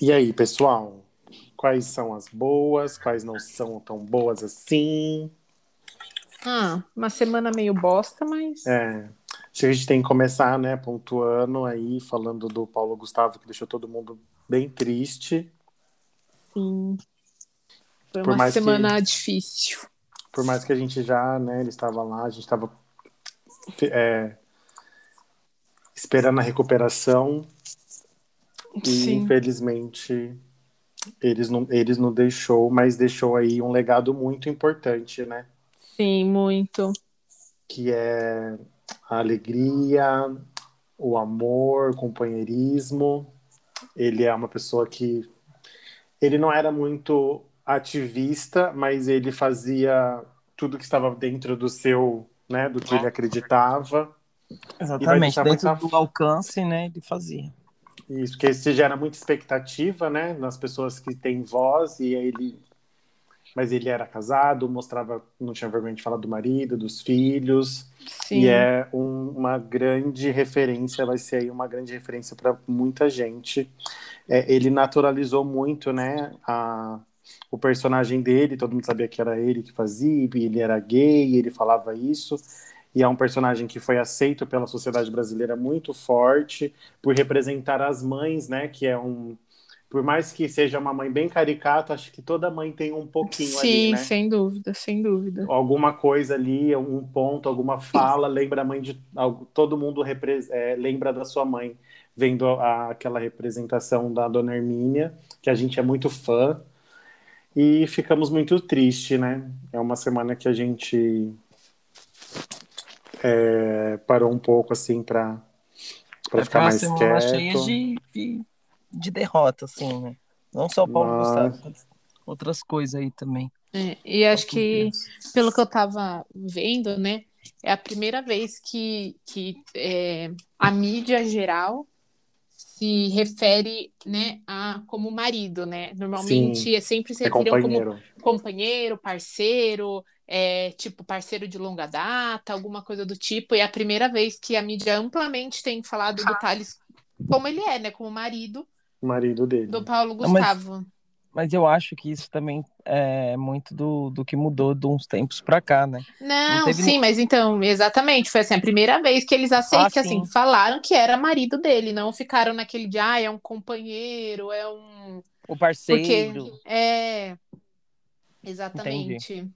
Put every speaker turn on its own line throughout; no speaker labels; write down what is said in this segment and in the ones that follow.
E aí, pessoal? Quais são as boas? Quais não são tão boas assim?
Ah, uma semana meio bosta, mas.
É. Acho que a gente tem que começar, né, pontuando aí, falando do Paulo Gustavo, que deixou todo mundo bem triste.
Sim. Foi
Por
uma
mais que-
semana difícil.
Por mais que a gente já, né, ele estava lá, a gente estava é, esperando a recuperação e
Sim.
infelizmente eles não, eles não deixou, mas deixou aí um legado muito importante, né?
Sim, muito.
Que é a alegria, o amor, o companheirismo. Ele é uma pessoa que ele não era muito ativista, mas ele fazia tudo que estava dentro do seu, né, do que ele acreditava.
Exatamente. Dentro
muita-
do alcance, né? Ele fazia.
Isso, porque isso gera muita expectativa, né, nas pessoas que têm voz, e aí ele. Mas ele era casado, mostrava, não tinha vergonha de falar do marido, dos filhos,
Sim.
e é um- uma grande referência, vai ser aí uma grande referência para muita gente. É, ele naturalizou muito, né, a, o personagem dele, todo mundo sabia que era ele que fazia, ele era gay, ele falava isso, e é um personagem que foi aceito pela sociedade brasileira muito forte, por representar as mães, né, que é um... Por mais que seja uma mãe bem caricata, acho que toda mãe tem um pouquinho ali,
Sim,
né?
sem dúvida, sem dúvida.
alguma coisa ali, um ponto, alguma fala, lembra a mãe de todo mundo repre- é, lembra da sua mãe, vendo a- aquela representação da Dona Hermínia, que a gente é muito fã, e ficamos muito tristes, né? É uma semana que a gente é, parou um pouco assim para para
Foi
ficar mais quieto.
cheia de, de, de derrota, assim, né? Não só o Paulo
Mas-
Gustavo, outras coisas aí também.
É, e acho que, pelo que eu tava vendo, né, é a primeira vez que, que é, a mídia geral se refere, né, a como marido, né? Normalmente é sempre se
É
referiam como
companheiro.
parceiro, é, tipo parceiro de longa data, alguma coisa do tipo. E é a primeira vez que a mídia amplamente tem falado do Thales como ele é, né, como marido
O marido dele.
do Paulo
Não, mas-
Gustavo.
Mas eu acho que isso também é muito do, do que mudou de uns tempos pra cá, né?
Não,
teve
sim, mas então, exatamente, foi assim, a primeira vez que eles aceitam,
Ah,
que assim,
sim.
falaram que era marido dele, não ficaram naquele de, ah, é um companheiro, é um...
O
Porque,
parceiro.
é, exatamente.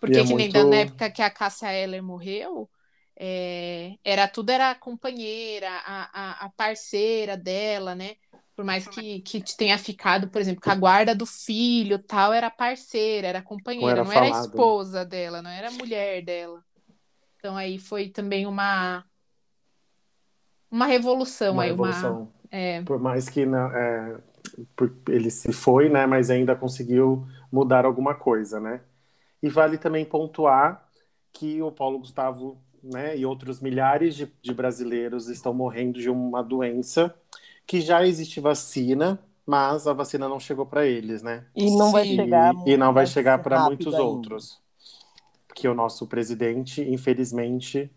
Porque
E é
que nem
muito-
da- na época que a Cássia Eller morreu, é, era tudo era a companheira, a, a, a parceira dela, né? Por mais que, que tenha ficado, por exemplo, com a guarda do filho, tal, era parceira, era companheira,
era
não era
falado.
esposa dela, não era mulher dela. Então aí foi também uma uma revolução
uma
aí, uma
revolução.
é,
Por mais que não, é, ele se foi, né? Mas ainda conseguiu mudar alguma coisa, né? E vale também pontuar que o Paulo Gustavo, né, e outros milhares de, de brasileiros estão morrendo de uma doença que já existe vacina, mas a vacina não chegou para eles, né?
E não vai
Sim.
chegar.
E, e não vai chegar para muitos
ainda.
outros. Porque o nosso presidente, infelizmente,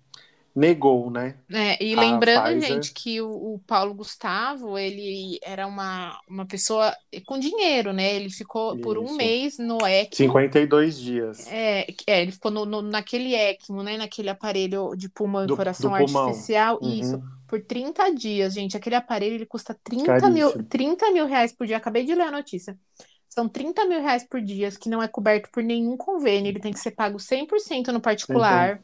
negou, né?
É, e lembrando,
Pfizer.
gente, que o, o Paulo Gustavo, ele era uma, uma pessoa com dinheiro, né? Ele ficou por um
Isso.
mês no ECMO.
52 dias.
É, é, ele ficou no, no- naquele ECMO, né? Naquele aparelho de pulmão e
Do-
coração
do pulmão.
artificial.
Uhum.
Isso, por 30 dias, gente. Aquele aparelho, ele custa 30 mil,
Caríssimo.
30 mil reais por dia. Acabei de ler a notícia. São 30 mil reais por dia, que não é coberto por nenhum convênio, ele tem que ser pago 100% no particular.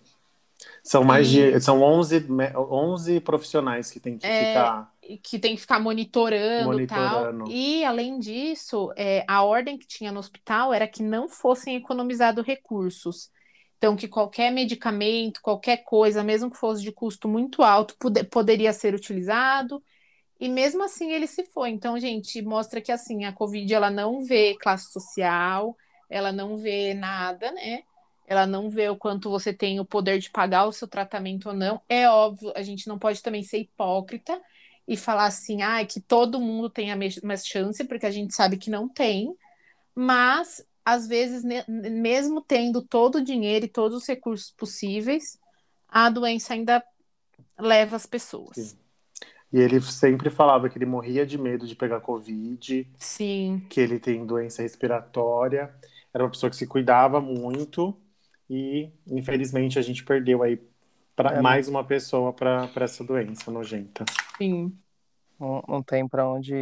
São mais de. São 11, 11 profissionais que tem que
É,
ficar.
que tem que ficar monitorando e tal.
Monitorando.
E, além disso, é, a ordem que tinha no hospital era que não fossem economizados recursos. Então, que qualquer medicamento, qualquer coisa, mesmo que fosse de custo muito alto, poderia ser utilizado. E mesmo assim ele se foi. Então, gente, mostra que assim, a Covid ela não vê classe social, ela não vê nada, né? Ela não vê o quanto você tem o poder de pagar o seu tratamento ou não. É óbvio, a gente não pode também ser hipócrita e falar assim, ah, que todo mundo tem a mesma chance, porque a gente sabe que não tem. Mas, às vezes, mesmo tendo todo o dinheiro e todos os recursos possíveis, a doença ainda leva as pessoas.
Sim. E ele sempre falava que ele morria de medo de pegar Covid,
Sim,
que ele tem doença respiratória. Era uma pessoa que se cuidava muito e, infelizmente, a gente perdeu aí pra,
É.
mais uma pessoa para essa doença nojenta.
sim,
Não, não tem pra onde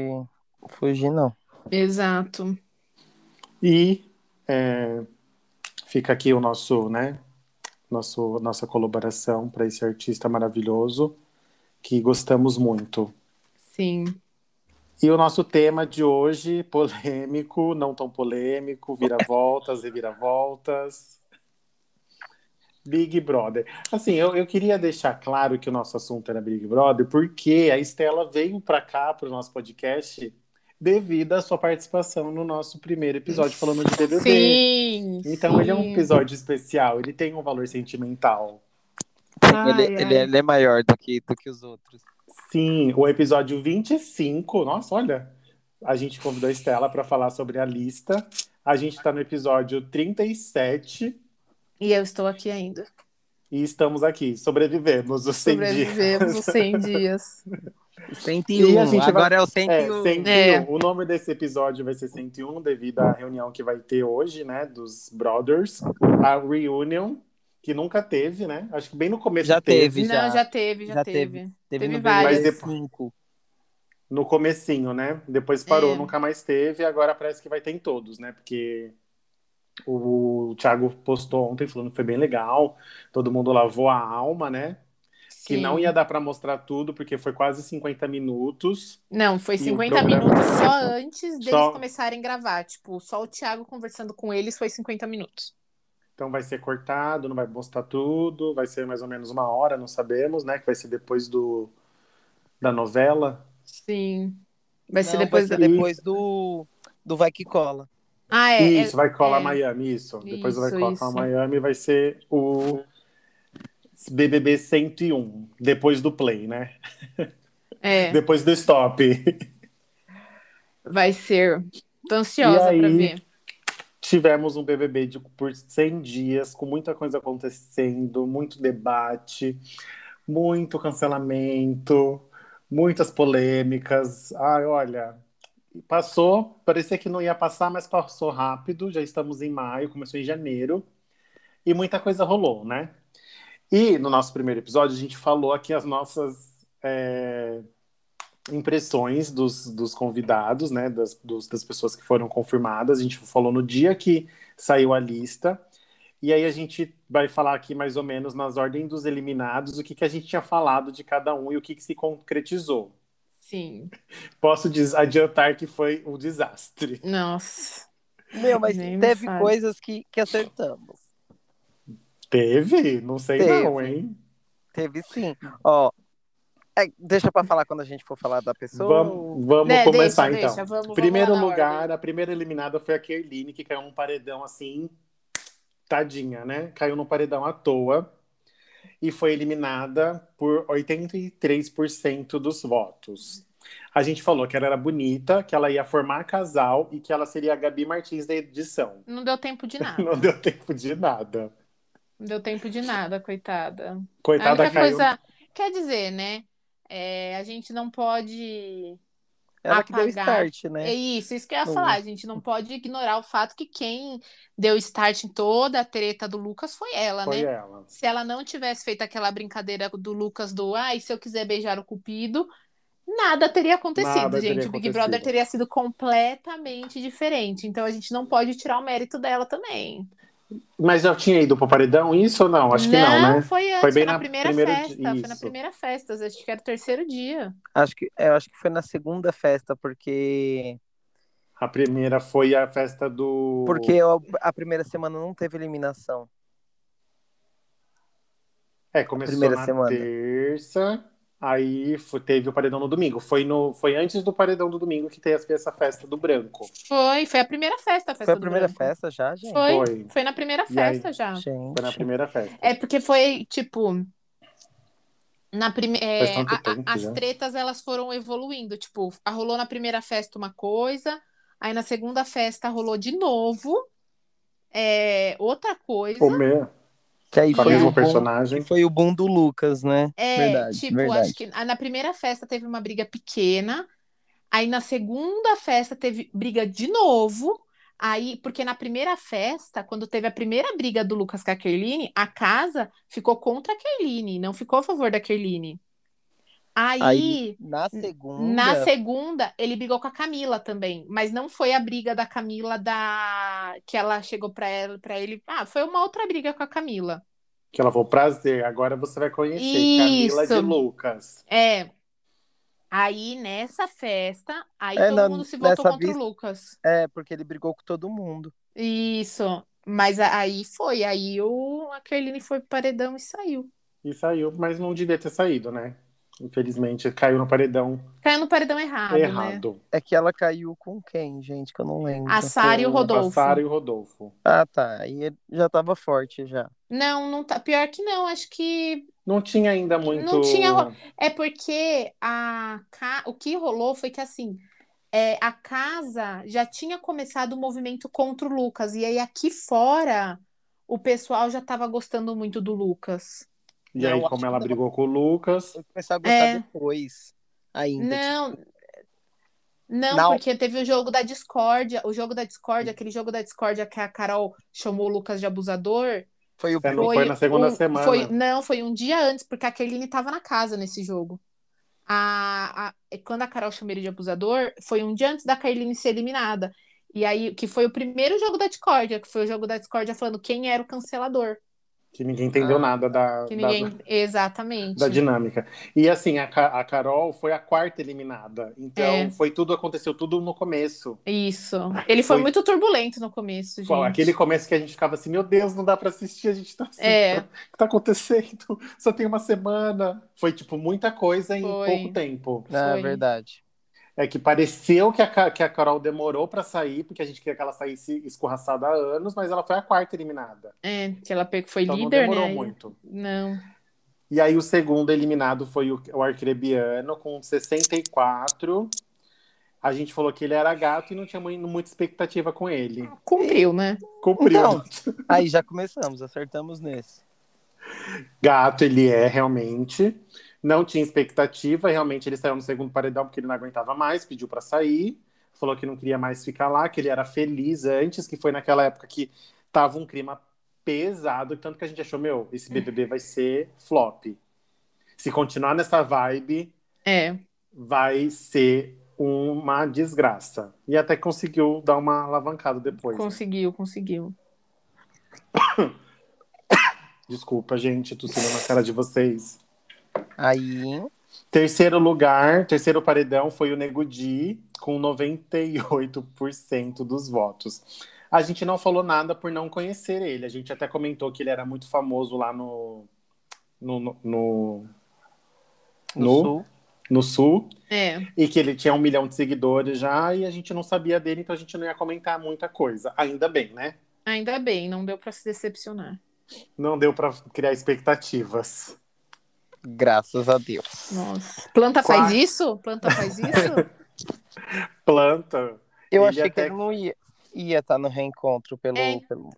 fugir, não.
exato.
E é, fica aqui o nosso, né, nosso, nossa colaboração para esse artista maravilhoso que gostamos muito.
Sim.
E o nosso tema de hoje, polêmico, não tão polêmico, vira-voltas, reviravoltas. Big Brother. Assim, eu, eu queria deixar claro que o nosso assunto era Big Brother, porque a Estela veio para cá, para o nosso podcast, devido à sua participação no nosso primeiro episódio falando de BBB.
Sim.
Então, ele é um
sim.
episódio especial, ele tem um valor sentimental.
Ai,
ele,
ai.
ele, ele é maior do que, do que os outros.
Sim, o episódio 25. Nossa, olha, a gente convidou a Estela para falar sobre a lista. A gente está no episódio 37
E eu estou aqui ainda.
e estamos aqui. Sobrevivemos os 100 dias.
Sobrevivemos os 100 dias.
101.
E a gente vai-
Agora é o
É,
101.
101.
É.
O nome desse episódio vai ser 101 devido à reunião que vai ter hoje, né, dos Brothers. A reunion, que nunca teve, né? Acho que bem no começo
Já teve,
Não,
já.
já teve, já,
Já
teve.
Teve
Teve
no
várias.
5.
No comecinho, né? Depois parou,
É.
nunca mais teve, e agora parece que vai ter em todos, né? Porque o Thiago postou ontem falando que foi bem legal, todo mundo lavou a alma, né? Que
Sim.
não ia dar pra mostrar tudo, porque foi quase 50 minutos.
Não, foi
E o
50
programa-
minutos só antes deles
Só-
começarem a gravar. Tipo, só o Thiago conversando com eles foi 50 minutos.
Então vai ser cortado, não vai mostrar tudo, vai ser mais ou menos uma hora, não sabemos, né? Que vai ser depois do da novela.
Sim. Vai ser
Não,
depois
vai ser depois do, do Vai Que Cola.
Ah, é.
isso,
é-
vai colar
é.
Miami, isso. Depois do vai
Isso,
colar
isso.
Miami vai ser o BBB 101, depois do play, né?
É,
Depois do stop.
vai ser. Tô ansiosa pra
aí?
ver.
Tivemos um BBB de, por 100 dias, com muita coisa acontecendo, muito debate, muito cancelamento, muitas polêmicas. Ai, olha, passou, parecia que não ia passar, mas passou rápido. Já estamos em maio, começou em janeiro, e muita coisa rolou, né? E no nosso primeiro episódio, a gente falou aqui as nossas é, impressões dos, dos convidados, né? Das, dos- das pessoas que foram confirmadas. A gente falou no dia que saiu a lista. E aí a gente vai falar aqui mais ou menos nas ordens dos eliminados o que, que a gente tinha falado de cada um e o que, que se concretizou.
Sim.
Posso adiantar que foi um desastre.
Nossa.
Meu, mas
Nem me
teve
fale.
coisas que, que acertamos.
Teve? Não sei
Teve.
não, hein?
Teve sim. Ó, é, deixa pra falar quando a gente for falar da pessoa.
Vamos, vamos
Né,
começar
deixa,
então.
deixa, vamos- vamos
Primeiro
na
lugar,
ordem.
a primeira eliminada foi a Kerline, que caiu num paredão assim, tadinha, né? Caiu num paredão à toa e foi eliminada por 83% dos votos. A gente falou que ela era bonita, que ela ia formar casal e que ela seria a Gabi Martins da edição.
Não deu tempo de nada.
Não deu tempo de nada.
Não deu tempo de nada, coitada. A
Coitada
única
caiu.
coisa. Quer dizer, né? é, a gente não pode.
Ela que deu
apagar.
start, né?
É isso, isso que eu ia falar. A gente não pode ignorar o fato que quem deu start em toda a treta do Lucas foi ela,
Foi
né?
ela.
Se ela não tivesse feito aquela brincadeira do Lucas do ai, se eu quiser beijar o Cupido, nada teria acontecido,
Nada
gente.
teria
O Big
acontecido.
Brother teria sido completamente diferente. Então a gente não pode tirar o mérito dela também.
Mas já tinha ido pro paredão isso ou não? Acho que não, né?
foi antes,
Foi
foi,
bem
na,
na
primeira festa.
dia-
Foi na primeira festa, acho que era o terceiro dia.
Acho que, é, eu acho que foi na segunda festa, porque
A primeira foi a festa do.
porque eu- a primeira semana não teve eliminação.
É, começou
primeira
na
semana.
terça, aí foi- teve o paredão no domingo. Foi, no, foi antes do paredão do domingo que teve essa festa do branco.
Foi, foi a primeira festa, a festa
Foi a
do
primeira
Branco.
festa já, gente?
Foi,
Foi.
foi, na primeira
E aí?
festa já.
Gente.
Foi na primeira festa.
É porque foi, tipo, na primeira.
Faz tanto tempo
as
já.
tretas elas foram evoluindo. Tipo, a- rolou na primeira festa uma coisa, aí na segunda festa rolou de novo é, outra coisa.
O meu,
Que aí
com a
foi
mesma
o boom,
personagem.
que foi o boom do Lucas, né?
É,
verdade,
tipo,
verdade.
acho que na primeira festa teve uma briga pequena, aí na segunda festa teve briga de novo. Aí, porque na primeira festa, quando teve a primeira briga do Lucas com a Kerline, a casa ficou contra a Kerline, não ficou a favor da Kerline. Aí,
Aí, na segunda,
na segunda, ele brigou com a Camila também, mas não foi a briga da Camila da que ela chegou pra ela, ele. Ah, foi uma outra briga com a Camila.
Que ela falou, prazer, agora você vai conhecer Camila de
Isso.
Lucas.
É. Aí nessa festa, aí
É,
todo
na-
mundo se voltou
nessa
contra
vez-
o Lucas.
é, porque ele brigou com todo mundo.
Isso. Mas aí foi, aí o a Kerline foi pro paredão e saiu.
E saiu, mas não devia ter saído, né? Infelizmente, caiu no paredão
Caiu no paredão errado, né?
errado.
É que ela caiu com quem, gente? Que eu não lembro.
A Sara e o
Com a
Rodolfo.
Sara e o Rodolfo.
Ah, tá. Aí ele já tava forte já.
Não, não tá. Pior que não, acho que
Não tinha ainda muito.
Não tinha- É porque a ca- o que rolou foi que assim é, a casa já tinha começado o movimento contra o Lucas, e aí aqui fora o pessoal já estava gostando muito do Lucas.
E aí,
Eu acho
como ela
não.
brigou com o Lucas,
Eu comecei a gostar
É.
depois. Ainda.
Não, não,
Não.
porque teve o jogo da discórdia, o jogo da discórdia, aquele jogo da discórdia que a Carol chamou o Lucas de abusador.
Foi o
É, não foi na segunda
um-
semana.
foi- não, foi um dia antes, porque a Kerline estava na casa nesse jogo. A, a- quando a Carol chamou ele de abusador, foi um dia antes da Kerline ser eliminada. E aí, que foi o primeiro jogo da discórdia, que foi o jogo da discórdia falando quem era o cancelador.
Que ninguém entendeu
Ah.
nada da,
Que
da-
ninguém. Exatamente.
da dinâmica. E assim, a, a Carol foi a quarta eliminada. Então,
É.
foi tudo, aconteceu tudo no começo.
Isso. Ele foi,
Foi-
muito turbulento no começo, gente.
Aquele começo que a gente ficava assim, meu Deus, não dá pra assistir, a gente tá assim,
É.
o que tá acontecendo? Só tem uma semana. Foi, tipo, muita coisa em
Foi.
pouco tempo.
Na
Foi.
verdade.
É que pareceu que a, que a Carol demorou pra sair, porque a gente queria que ela saísse escorraçada há anos, mas ela foi a quarta eliminada.
É, que ela foi
Então
líder,
não demorou
né?
muito.
Não.
E aí o segundo eliminado foi o, o Arcrebiano, com 64. A gente falou que ele era gato e não tinha mu- muita expectativa com ele.
Cumpriu, né?
Cumpriu.
Então. Aí já começamos, acertamos nesse.
Gato ele é, realmente. Não tinha expectativa, realmente ele saiu no segundo paredão porque ele não aguentava mais, pediu pra sair. Falou que não queria mais ficar lá, que ele era feliz antes, que foi naquela época que tava um clima pesado, tanto que a gente achou, meu, esse BBB vai ser flop. Se continuar nessa vibe,
É.
vai ser uma desgraça. E até conseguiu dar uma alavancada depois. né?
Conseguiu, conseguiu.
Desculpa, gente, tossindo na cara de vocês.
Aí,
Terceiro lugar, terceiro paredão foi o Nego Di, com 98% dos votos. A gente não falou nada por não conhecer ele. A gente até comentou que ele era muito famoso lá no. No, no, no,
no,
no-
sul.
no sul.
É.
E que ele tinha um milhão de seguidores já, e a gente não sabia dele, então a gente não ia comentar muita coisa. Ainda bem, né?
Ainda bem, não deu pra se decepcionar.
Não deu pra criar expectativas.
Graças a Deus.
Nossa. Planta
Quatro.
faz isso? Planta faz isso?
Planta.
Eu
Ele
achei que
até-
ele não ia ia estar no reencontro pelo,
É.
pelo-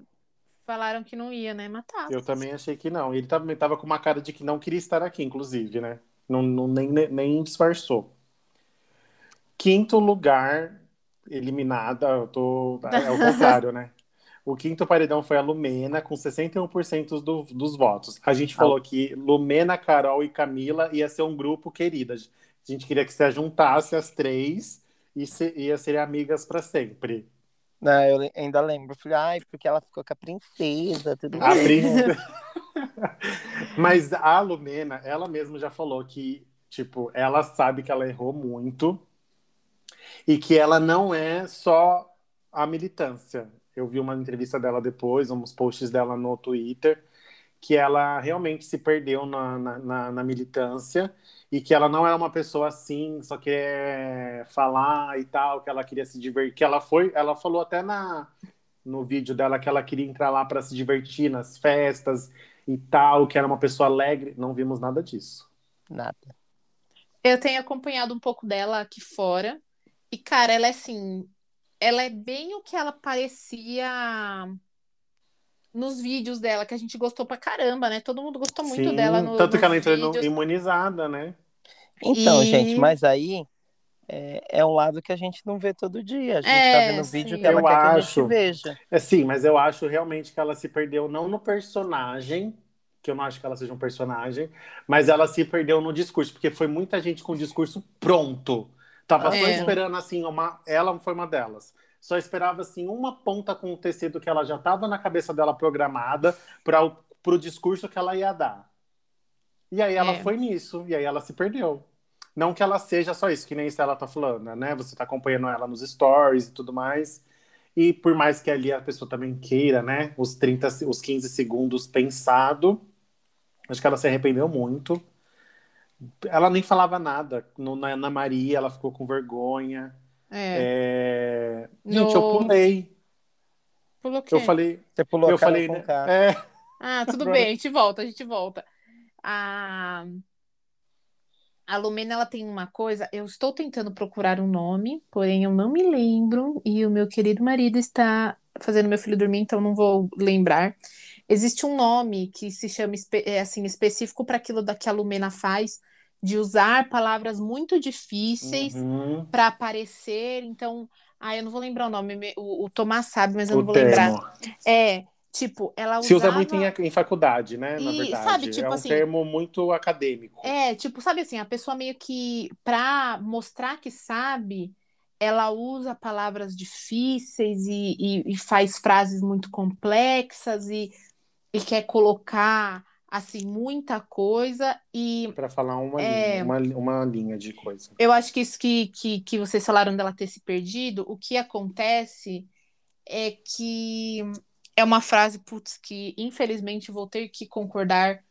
Falaram que não ia, né? Matar.
Eu também achei que não. Ele também tava com uma cara de que não queria estar aqui, inclusive, né? Não, não- nem, nem disfarçou. Quinto lugar, eliminada, eu tô. É o contrário, né? O quinto paredão foi a Lumena, com 61% do, dos votos. A gente falou que Lumena, Carol e Camila ia ser um grupo queridas. A gente queria que você juntasse as três e se, ia ser amigas para sempre.
Não, eu ainda lembro. Falei, ai, porque ela ficou com a princesa, tudo
A princesa. Mas a Lumena, ela mesma já falou que, tipo, ela sabe que ela errou muito e que ela não é só a militância. Eu vi uma entrevista dela depois, uns posts dela no Twitter, que ela realmente se perdeu na, na, na, na militância e que ela não é uma pessoa assim, só quer falar e tal, que ela queria se divertir, que ela foi, ela falou até na no vídeo dela que ela queria entrar lá para se divertir nas festas e tal, que era uma pessoa alegre, não vimos nada disso.
Nada.
Eu tenho acompanhado um pouco dela aqui fora e cara, ela é assim, ela é bem o que ela parecia nos vídeos dela, que a gente gostou pra caramba, né? Todo mundo gostou muito
Sim,
dela no
tanto que ela entrou
vídeos.
imunizada, né?
Então,
E-
gente, mas aí é, é um lado que a gente não vê todo dia. A gente
É,
tá vendo o vídeo
sim.
que ela
Eu
quer que a
acho.
gente veja.
É sim, mas eu acho realmente que ela se perdeu não no personagem, que eu não acho que ela seja um personagem, mas ela se perdeu no discurso, porque foi muita gente com o discurso pronto. Tava só
É.
esperando assim, uma, ela foi uma delas. Só esperava assim uma ponta com o tecido que ela já estava na cabeça dela programada para o pro discurso que ela ia dar. E aí ela
É.
foi nisso, e aí ela se perdeu. Não que ela seja só isso, que nem isso ela tá falando, né? Você tá acompanhando ela nos stories e tudo mais. E por mais que ali a pessoa também queira, né? Os 30, se- os 15 segundos pensado, acho que ela se arrependeu muito. Ela nem falava nada. No- na Ana Maria, ela ficou com vergonha.
É.
É, Gente, eu
No-
pulei.
Pulou?
Eu falei,
Você pulou
eu falei,
com
né? É,
Ah, tudo bem, a gente volta, a gente volta. A, a Lumena, ela tem uma coisa, eu estou tentando procurar um nome, porém eu não me lembro, e o meu querido marido está fazendo meu filho dormir, então não vou lembrar. Existe um nome que se chama é, assim, específico para aquilo da que a Lumena faz, de usar palavras muito difíceis
uhum,
para aparecer, então, ah, eu não vou lembrar o nome, me- o, o Tomás sabe, mas eu não
o
vou lembrar.
termo.
É, tipo, ela
Se usa
usava-
muito em, em faculdade, né? Na
E,
verdade.
sabe, tipo
é um
assim-
termo muito acadêmico.
É, tipo, sabe assim, a pessoa meio que, pra mostrar que sabe, ela usa palavras difíceis e, e- e faz frases muito complexas e, e quer colocar, assim, muita coisa. E
Para falar uma,
É.
linha, uma, uma linha de coisa.
eu acho que isso que, que, que vocês falaram dela ter se perdido, o que acontece é que é uma frase, putz, que infelizmente vou ter que concordar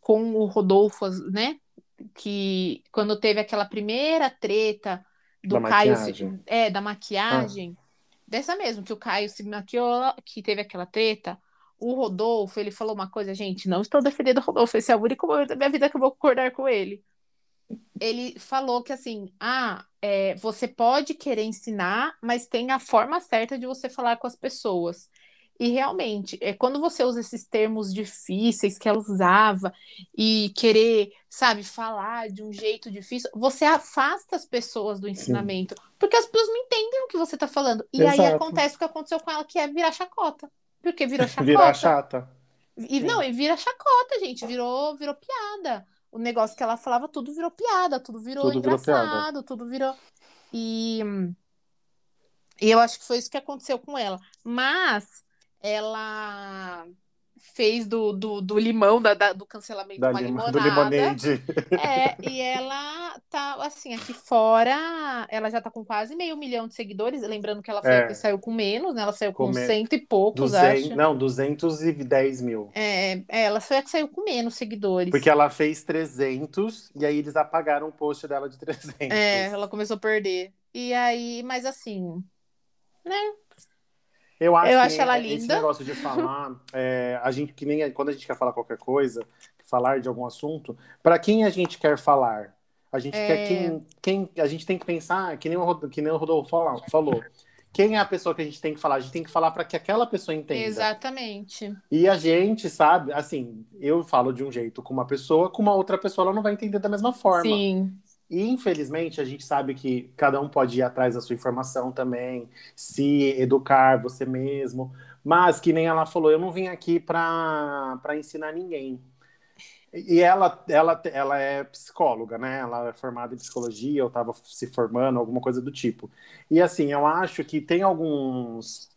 com o Rodolfo, né? Que quando teve aquela primeira treta do
Da
Caio,
maquiagem.
é, da maquiagem, dessa mesmo, que o Caio se maquiou, que teve aquela treta, o Rodolfo, ele falou uma coisa, gente, não estou defendendo o Rodolfo, esse é o único momento da minha vida que eu vou concordar com ele. Ele falou que assim, ah, é, você pode querer ensinar, mas tem a forma certa de você falar com as pessoas. E realmente, é quando você usa esses termos difíceis que ela usava e querer, sabe, falar de um jeito difícil, você afasta as pessoas do ensinamento, porque as pessoas não entendem o que você está falando. E aí
Exato.
acontece o que aconteceu com ela, que é virar chacota. Porque virou chacota.
Virar chata.
E,
Sim.
não, e vira chacota, gente. Virou, virou piada. O negócio que ela falava, tudo virou piada, tudo virou
Tudo virou
engraçado, tudo virou. E, e eu acho que foi isso que aconteceu com ela. Mas ela fez do, do, do limão, da, da- do cancelamento
Da
uma
lima, do
limonada.
limonade.
É, e ela tá, assim, aqui fora, ela já tá com quase meio milhão de seguidores. Lembrando que ela foi
É.
saiu com menos, né? Ela saiu com
Com
cento e poucos,
200,
acho.
não, 210 mil.
É, é, ela foi a que saiu com menos seguidores.
Porque ela fez 300 e aí eles apagaram o post dela de 300.
É, ela começou a perder. E aí, mas assim,
Eu acho,
Eu
que
acho ela
esse
linda.
negócio de falar, é, a gente que nem quando a gente quer falar qualquer coisa, falar de algum assunto, para quem a gente quer falar? A gente
É.
quer quem, quem a gente tem que pensar, que nem o que nem o Rodolfo fala- falou. Quem é a pessoa que a gente tem que falar? A gente tem que falar para que aquela pessoa entenda.
exatamente.
E a gente sabe, assim, eu falo de um jeito com uma pessoa, com uma outra pessoa ela não vai entender da mesma forma.
Sim.
E infelizmente a gente sabe que cada um pode ir atrás da sua informação também, se educar você mesmo, mas que nem ela falou, eu não vim aqui para ensinar ninguém. E ela, ela, ela é psicóloga, né? Ela é formada em psicologia, ou estava se formando, alguma coisa do tipo. E assim, eu acho que tem alguns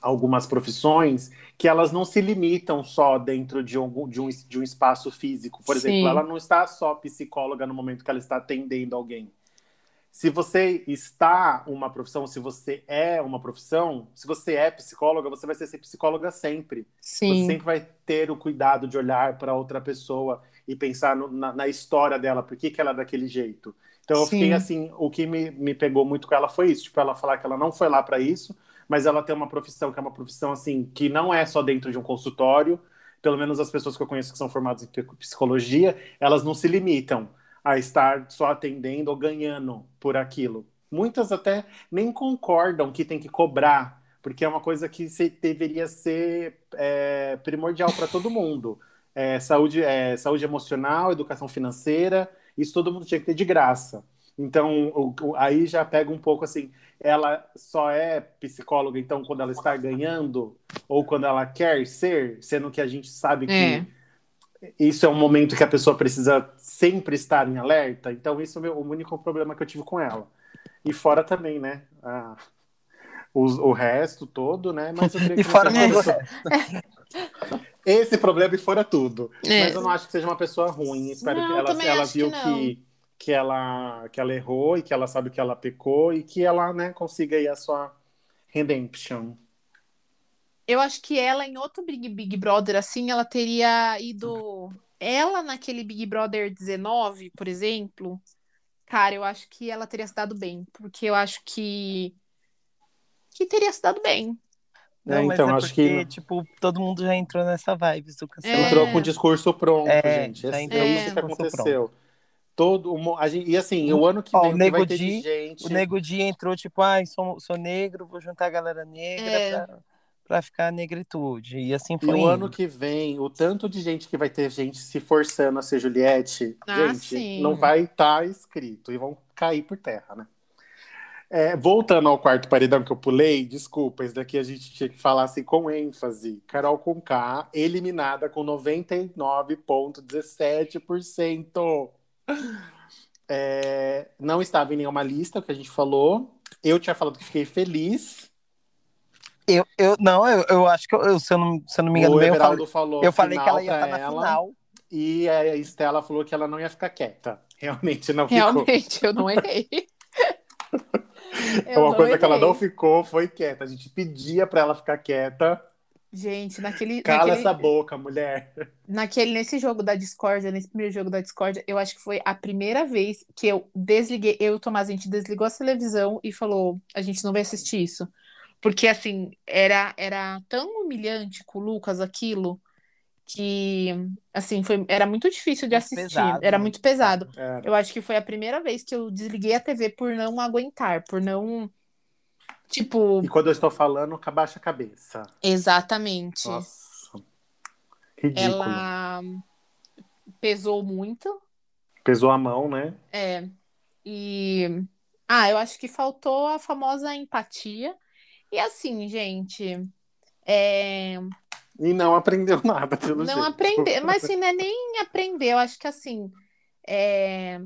algumas profissões que elas não se limitam só dentro de um, de um, de um espaço físico. Por Sim. exemplo, ela não está só psicóloga no momento que ela está atendendo alguém. Se você está uma profissão, se você é uma profissão, se você é psicóloga, você vai ser psicóloga sempre.
Sim.
Você sempre vai ter o cuidado de olhar para outra pessoa e pensar no, na, na, história dela, por que, que ela é daquele jeito. Então eu Sim. fiquei assim, o que me, me pegou muito com ela foi isso, tipo, ela falar que ela não foi lá para isso, mas ela tem uma profissão que é uma profissão assim que não é só dentro de um consultório. Pelo menos as pessoas que eu conheço que são formadas em psicologia, elas não se limitam a estar só atendendo ou ganhando por aquilo. Muitas até nem concordam que tem que cobrar, porque é uma coisa que se, deveria ser é, primordial para todo mundo. É, saúde, é, saúde emocional, educação financeira, isso todo mundo tinha que ter de graça. Então, aí já pega um pouco assim, ela só é psicóloga, então, quando ela está ganhando, ou quando ela quer ser, sendo que a gente sabe que é. isso é um momento que a pessoa precisa sempre estar em alerta. Então, isso é o, meu, o único problema que eu tive com ela. E fora também, né? A, o, o resto todo, né? Mas eu
e fora pessoa...
Esse problema e fora tudo. É. Mas eu não acho que seja uma pessoa ruim. Espero não, que ela, ela viu que, que que ela, que ela errou e que ela sabe que ela pecou e que ela né, consiga aí a sua redemption.
Eu acho que ela, em outro Big, Big Brother, assim, ela teria ido. Ela, naquele Big Brother 19, por exemplo, cara, eu acho que ela teria se dado bem. Porque eu acho que. que teria se dado bem.
Não, é, então, é acho porque, que. Tipo, todo mundo já entrou nessa vibe do cancelamento.
É. Entrou com o discurso pronto, é, gente. É, é isso que aconteceu. Pronto. Todo a gente, e assim, o ano que vem
o Nego vai Di, gente... O Nego Di entrou tipo, ai, ah, sou, sou negro, vou juntar a galera negra é. pra, pra ficar negritude. E assim foi.
E o ano que vem, o tanto de gente que vai ter gente se forçando a ser Juliette, ah, gente, sim. não vai estar tá escrito e vão cair por terra, né? É, voltando ao quarto paredão que eu pulei, desculpa, esse daqui a gente tinha que falar assim com ênfase. Carol Conká, eliminada com 99,17%. É, não estava em nenhuma lista, o que a gente falou. Eu tinha falado que fiquei feliz.
Eu, eu não, eu, eu acho que eu, se, eu não, se eu não me engano,
o
bem,
eu falei, falou
eu falei que ela ia estar na ela, final.
E a Estela falou que ela não ia ficar quieta. Realmente não
ficou. Realmente, eu não errei.
eu Uma coisa errei. que ela não ficou foi quieta. A gente pedia para ela ficar quieta.
Gente, naquele.
Cala
naquele,
essa boca, mulher.
Naquele, nesse jogo da Discord, nesse primeiro jogo da Discord, eu acho que foi a primeira vez que eu desliguei. Eu e o Tomás, a gente desligou a televisão e falou: a gente não vai assistir isso. Porque, assim, era, era tão humilhante com o Lucas aquilo que, assim, foi, era muito difícil de assistir. Pesado, era né? muito pesado. Era. Eu acho que foi a primeira vez que eu desliguei a TV por não aguentar, por não Tipo.
E quando eu estou falando, abaixa a cabeça.
Exatamente.
Nossa. Ridículo.
Ela pesou muito.
Pesou a mão, né?
É. E. Ah, eu acho que faltou a famosa empatia. E assim, gente. É...
E não aprendeu nada, pelo
não
jeito.
Não aprendeu, mas assim, não é nem aprender. Eu acho que assim. É...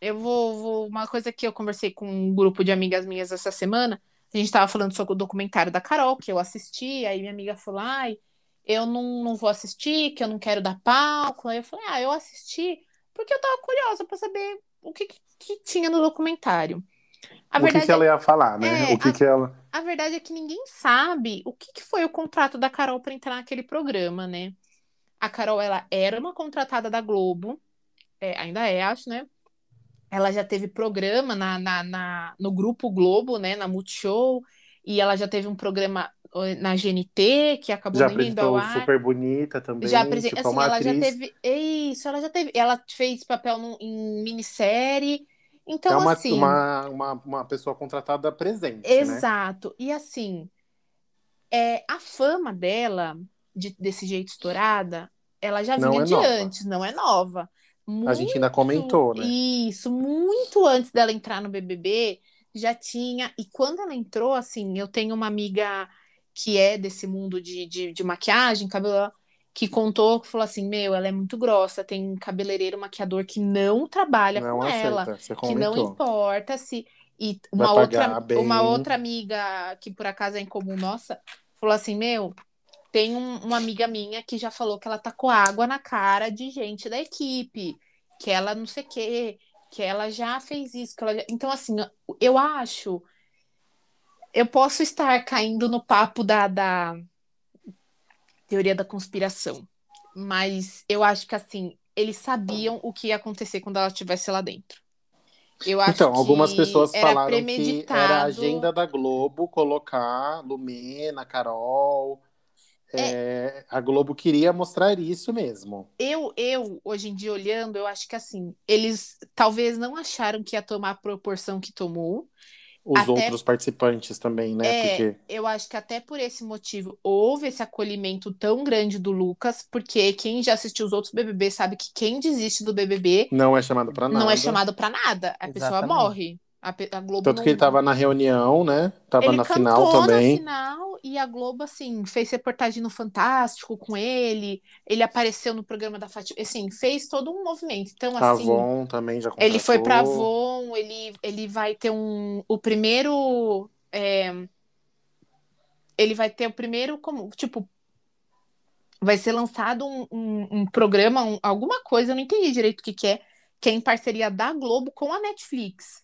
Eu vou, vou. Uma coisa que eu conversei com um grupo de amigas minhas essa semana a gente estava falando sobre o documentário da Carol, que eu assisti, aí minha amiga falou, ai, eu não, não vou assistir, que eu não quero dar palco. Aí eu falei, ah, eu assisti porque eu tava curiosa para saber o que, que, que, tinha no documentário.
A o verdade que, que ela ia falar, né?
É,
o que, a, que ela.
A verdade é que ninguém sabe o que, que foi o contrato da Carol para entrar naquele programa, né? A Carol, ela era uma contratada da Globo, é, ainda é, acho, né? Ela já teve programa na, na, na, no Grupo Globo, né, na Multishow, e ela já teve um programa na GNT, que acabou
já nem indo ao ar. super bonita também.
Já apresen... tipo, assim, ela atriz. já teve. Isso, ela já teve. Ela fez papel em minissérie. Então,
é uma,
assim.
Uma, uma, uma pessoa contratada presente.
Né? Exato. Né? E assim, é, a fama dela, de, desse jeito estourada, ela já vinha é de nova. antes, não é nova.
Muito, a gente ainda comentou, né?
Isso, muito antes dela entrar no BBB, já tinha. E quando ela entrou, assim, eu tenho uma amiga que é desse mundo de, de, de maquiagem, cabelo. que contou, que falou assim, meu, ela é muito grossa, tem cabeleireiro, maquiador que não trabalha
Não
com
aceita,
ela, que não importa se... E uma outra,
bem.
uma outra amiga, que por acaso é em comum nossa, falou assim, meu, tem um- uma amiga minha que já falou que ela tacou água na cara de gente da equipe, que ela não sei o quê, que ela já fez isso, que ela já... Então, assim, eu acho... Eu posso estar caindo no papo da, da teoria da conspiração, mas eu acho que, assim, eles sabiam o que ia acontecer quando ela estivesse lá dentro. Eu acho
Então, algumas pessoas falaram que era a agenda da Globo colocar Lumena, Carol. É, a Globo queria mostrar isso mesmo.
eu, eu, hoje em dia, olhando, eu acho que assim, eles talvez não acharam que ia tomar a proporção que tomou.
Os
Até-
outros participantes também, né?
É,
Porque
eu acho que até por esse motivo houve esse acolhimento tão grande do Lucas, porque quem já assistiu os outros BBB sabe que quem desiste do BBB
não é chamado pra nada.
não é chamado pra nada. A pessoa
Exatamente.
morre. A, a Globo
Tanto
não...
que ele tava na reunião, né? Tava
Ele
na final também.
na final e a Globo, assim, fez reportagem no Fantástico com ele. Ele apareceu no programa da Fátima. Assim, fez todo um movimento. Então,
A
assim.
Avon também já
Ele foi pra
contratou.
Avon, ele, ele vai ter um. O primeiro. é, ele vai ter o primeiro. Como, tipo. Vai ser lançado um, um, um programa, um- alguma coisa, eu não entendi direito o que, que é, que é em parceria da Globo com a Netflix.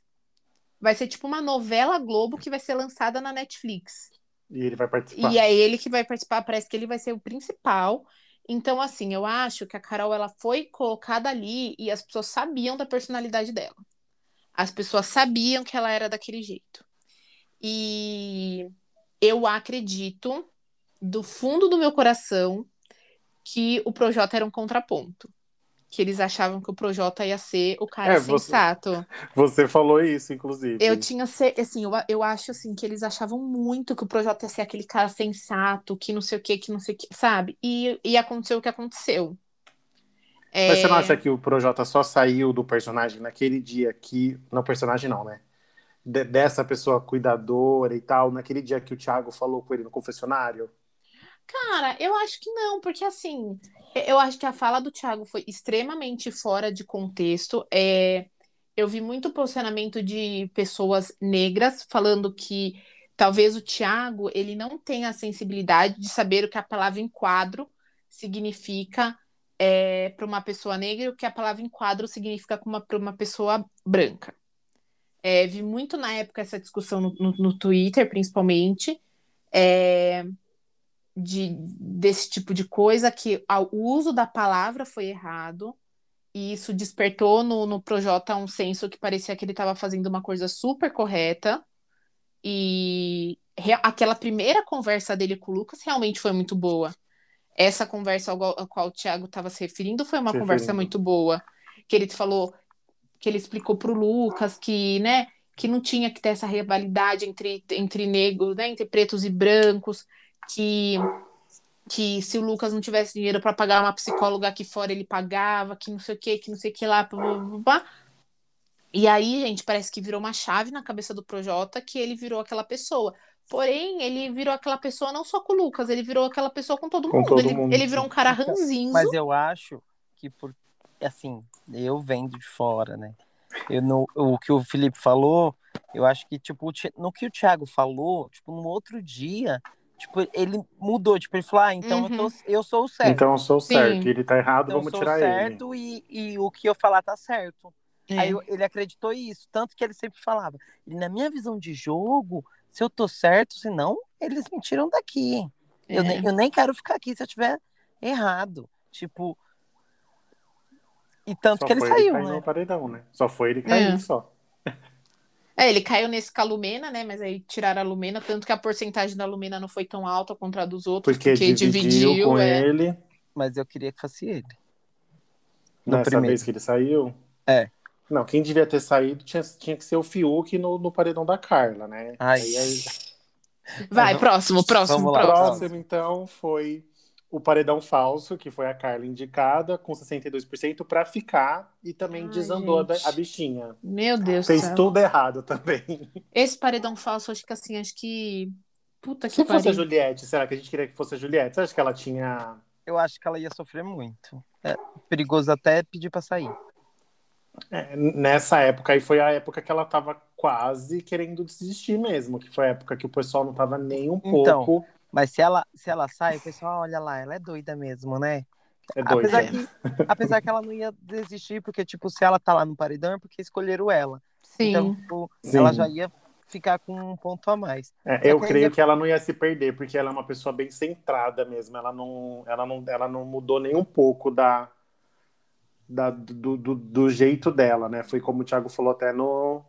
Vai ser tipo uma novela Globo que vai ser lançada na Netflix.
E ele vai participar.
E é ele que vai participar, parece que ele vai ser o principal. Então, assim, eu acho que a Carol ela foi colocada ali e as pessoas sabiam da personalidade dela. As pessoas sabiam que ela era daquele jeito. E eu acredito, do fundo do meu coração, que o Projota era um contraponto. Que eles achavam que o Projota ia ser o cara
É, você-
sensato.
Você falou isso, inclusive.
Eu tinha, assim, eu, eu acho, assim, que eles achavam muito que o Projota ia ser aquele cara sensato, que não sei o que, que não sei o que, sabe? E, e aconteceu o que aconteceu. É,
Mas você não acha que o Projota só saiu do personagem naquele dia que. Não, personagem não, né? De- dessa pessoa cuidadora e tal, naquele dia que o Thiago falou com ele no confessionário?
Cara, eu acho que não, porque assim, eu acho que a fala do Thiago foi extremamente fora de contexto. É, eu vi muito posicionamento de pessoas negras falando que talvez o Thiago ele não tenha a sensibilidade de saber o que a palavra enquadro significa para uma pessoa negra e o que a palavra enquadro significa para uma pessoa branca. É, vi muito na época essa discussão no, no- no Twitter, principalmente. É, de, desse tipo de coisa, que a- o uso da palavra foi errado, e isso despertou no, no Projota um senso que parecia que ele estava fazendo uma coisa super correta, e aquela primeira conversa dele com o Lucas realmente foi muito boa. Essa conversa ao, qual- o Thiago estava se referindo foi uma
Se
conversa
referindo.
muito boa, que ele falou, que ele explicou pro Lucas que, né, que não tinha que ter essa rivalidade entre, entre negros, né, entre pretos e brancos, que que se o Lucas não tivesse dinheiro para pagar uma psicóloga aqui fora, ele pagava, que não sei o que, que não sei o que lá, pá, pá, pá. E aí, gente, parece que virou uma chave na cabeça do Projota que ele virou aquela pessoa. Porém, ele virou aquela pessoa não só com o Lucas, ele virou aquela pessoa com todo
Com
mundo.
todo
ele,
mundo.
ele virou um cara ranzinzo.
Mas eu acho que por assim, eu vendo de fora, né? Eu no, o que o Felipe falou, eu acho que tipo no que o Thiago falou, tipo no outro dia, tipo ele mudou, tipo ele falou: "Ah, então eu tô eu sou o certo".
Então eu sou
Sim.
certo, ele tá errado,
Então, eu
vamos
sou
tirar ele.
certo e, e o que eu falar tá certo.
É.
Aí eu- ele acreditou isso, tanto que ele sempre falava, "E na minha visão de jogo, se eu tô certo, senão eles me tiram daqui. Eu,
É.
nem, eu nem quero ficar aqui se eu tiver errado. Tipo. E tanto
Só
que ele
foi
saiu,
cair
né?
no paredão, né? Só foi ele cair
É.
só.
É, ele caiu nesse com a Lumena, né? Mas aí tiraram a Lumena, tanto que a porcentagem da Lumena não foi tão alta contra a dos outros,
Porque,
porque,
dividiu,
dividiu.
com
é.
ele
Mas eu queria que fosse ele. No
nessa
primeiro.
vez que ele saiu.
É.
Não, quem devia ter saído tinha, tinha que ser o Fiuk no, no paredão da Carla, né?
Ai.
Aí, aí-
Vai,
Vamos-
próximo, próximo,
vamos lá,
O
próximo.
próximo, então, foi o paredão falso, que foi a Carla indicada, com 62% pra ficar, e também
Ai,
desandou a,
gente.
a bichinha.
Meu Deus
Fez
céu.
tudo errado também.
Esse paredão falso, acho que assim, acho que. Puta que
Se fosse a. Juliette, será que a gente queria que fosse a Juliette? Você acha que ela tinha
Eu acho que ela ia sofrer muito. É perigoso até pedir pra sair.
É, nessa época aí foi a época que ela tava quase querendo desistir mesmo, que foi a época que o pessoal não tava nem um
Então,
pouco.
Mas se ela, se ela sai, o pessoal olha lá, ela é doida mesmo, né?
É doido.
Apesar que, apesar que ela não ia desistir, porque, tipo, se ela tá lá no paredão é porque escolheram ela.
Sim.
Então, tipo,
Sim.
ela já ia ficar com um ponto a mais.
É, eu
que
creio
ainda-
que ela não ia se perder, porque ela é uma pessoa bem centrada mesmo. Ela não, ela não, ela não mudou nem um pouco da, da- do, do, do jeito dela, né? Foi como o Thiago falou até no,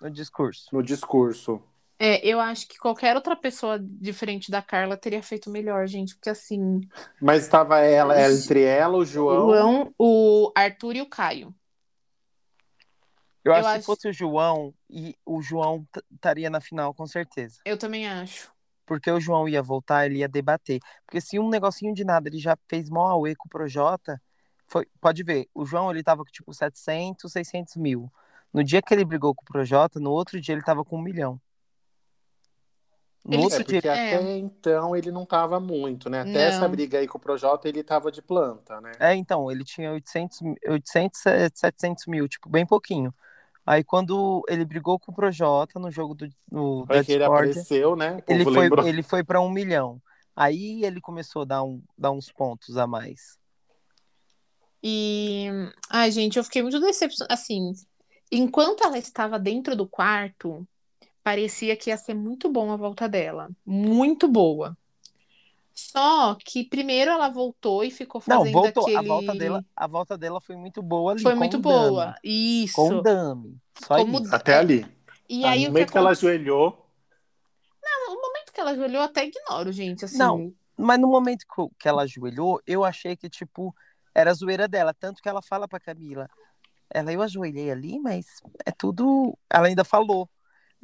No discurso.
no discurso.
É, eu acho que qualquer outra pessoa diferente da Carla teria feito melhor, gente, porque assim,
Mas estava ela, ela entre ela, o
o
João.
João, o Arthur e o Caio.
Eu,
Eu
acho que
acho-
se fosse o João, e o João estaria na final, com certeza.
Eu também acho.
Porque o João ia voltar, ele ia debater. Porque se um negocinho de nada ele já fez mó auê com o Projota, foi, pode ver, o João ele tava com tipo 700, 600 mil. No dia que ele brigou com o Projota, no outro dia ele tava com um milhão. No
Ele-
É, porque
É.
até então ele não tava muito, né? Até
Não.
essa briga aí com o Projota, ele tava de planta, né?
É, então, ele tinha 800, mi- 800, 700 mil, tipo, bem pouquinho. Aí quando ele brigou com o Projota no jogo do, no, da
que ele
Discord,
apareceu, né?
Ele foi,
lembrou.
ele foi para um milhão. Aí ele começou a dar, um, dar uns pontos a mais.
E, ai, gente, eu fiquei muito decepcionada. Assim, enquanto ela estava dentro do quarto, parecia que ia ser muito bom a volta dela. Muito boa. Só que primeiro ela voltou e ficou
Não,
fazendo
voltou.
aquele...
A volta dela, a volta dela foi muito boa ali.
Foi
com
muito
o
boa.
Dami.
Isso.
Com o Dami. Só
Como
isso.
Até
é,
ali.
E aí
no
o que
momento que ela ajoelhou,
No momento que ela ajoelhou, eu até ignoro, gente. Assim,
Não. Mas no momento que- que ela ajoelhou, eu achei que, tipo, era a zoeira dela. Tanto que ela fala pra Camila. Ela, eu ajoelhei ali, mas é tudo. Ela ainda falou.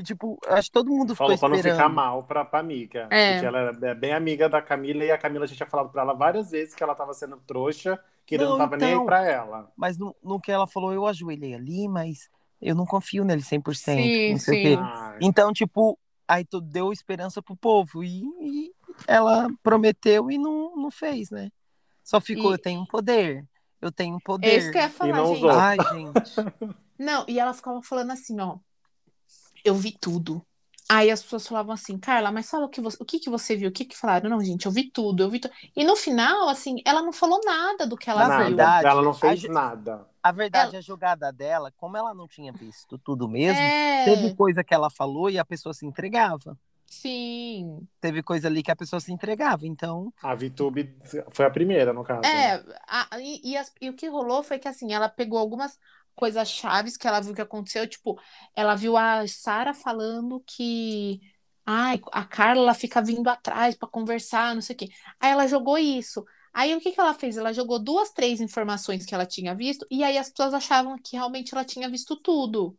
E, tipo, acho que todo mundo
falou
ficou
pra não
esperando.
ficar mal pra, pra amiga.
É.
Porque ela é bem amiga da Camila e a Camila já tinha falado pra ela várias vezes que ela tava sendo trouxa, que ele não,
Não,
tava nem aí
então.
pra ela.
Mas no, no que ela falou, eu ajoelhei ali, mas eu não confio nele 100%.
Sim,
não sei
sim.
Então, tipo, aí tu deu esperança pro povo. E, e ela prometeu e não, não fez, né? Só ficou,
E-
eu tenho um poder. Eu tenho um poder.
é isso que eu ia falar,
não
gente.
usou.
Ai, gente.
Não, e ela ficava falando assim, ó. Eu vi tudo. Aí as pessoas falavam assim, Carla, mas fala o que você, o que, que você viu? O que que falaram? Não, gente, eu vi tudo, eu vi tudo. E no final, assim, ela não falou nada do que ela
Na
viu.
verdade,
ela não fez
a
nada.
A verdade, a jogada dela, como ela não tinha visto tudo mesmo,
É,
teve coisa que ela falou e a pessoa se entregava.
sim.
Teve coisa ali que a pessoa se entregava. Então,
A VTube foi a primeira, no caso.
É, a- e, e as- e o que rolou foi que, assim, ela pegou algumas coisas chaves que ela viu que aconteceu. Tipo, ela viu a Sara falando que. Ai, a Carla fica vindo atrás pra conversar, não sei o quê. Aí ela jogou isso. Aí o que que ela fez? Ela jogou duas, três informações que ela tinha visto, e aí as pessoas achavam que realmente ela tinha visto tudo.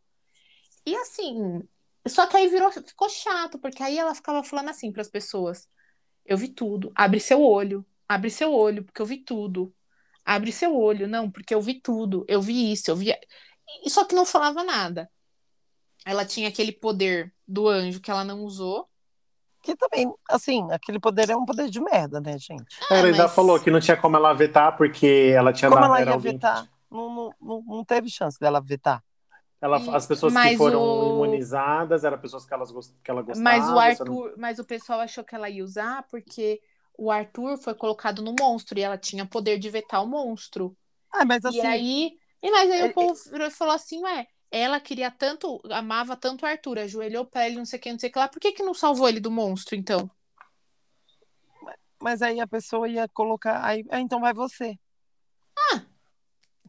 E assim, só que aí virou, ficou chato, porque aí ela ficava falando assim para as pessoas: Eu vi tudo, abre seu olho, abre seu olho, porque eu vi tudo. Abre seu olho, não, porque eu vi tudo, eu vi isso, eu vi. E só que não falava nada. Ela tinha aquele poder do anjo que ela não usou.
que também, assim, aquele poder é um poder de merda, né, gente?
Ela ainda
mas-
falou que não tinha como ela vetar, porque ela tinha
Como
dado-
ela ia
alguém-
vetar? Não, não, não, teve chance dela vetar.
Ela,
E-
as pessoas que
mas
foram
o-
imunizadas eram pessoas que, elas, que ela gostava.
Mas o
você não-
Arthur, mas o pessoal achou que ela ia usar porque o Arthur foi colocado no monstro e ela tinha poder de vetar o monstro.
Ah, mas assim,
E aí, e mas aí
é-
o povo virou e falou assim, ué, ela queria tanto, amava tanto o Arthur, ajoelhou pra ele, não sei o que, não sei o que lá, por que que não salvou ele do monstro, então?
mas aí a pessoa ia colocar. Aí, ah, então vai você.
Ah!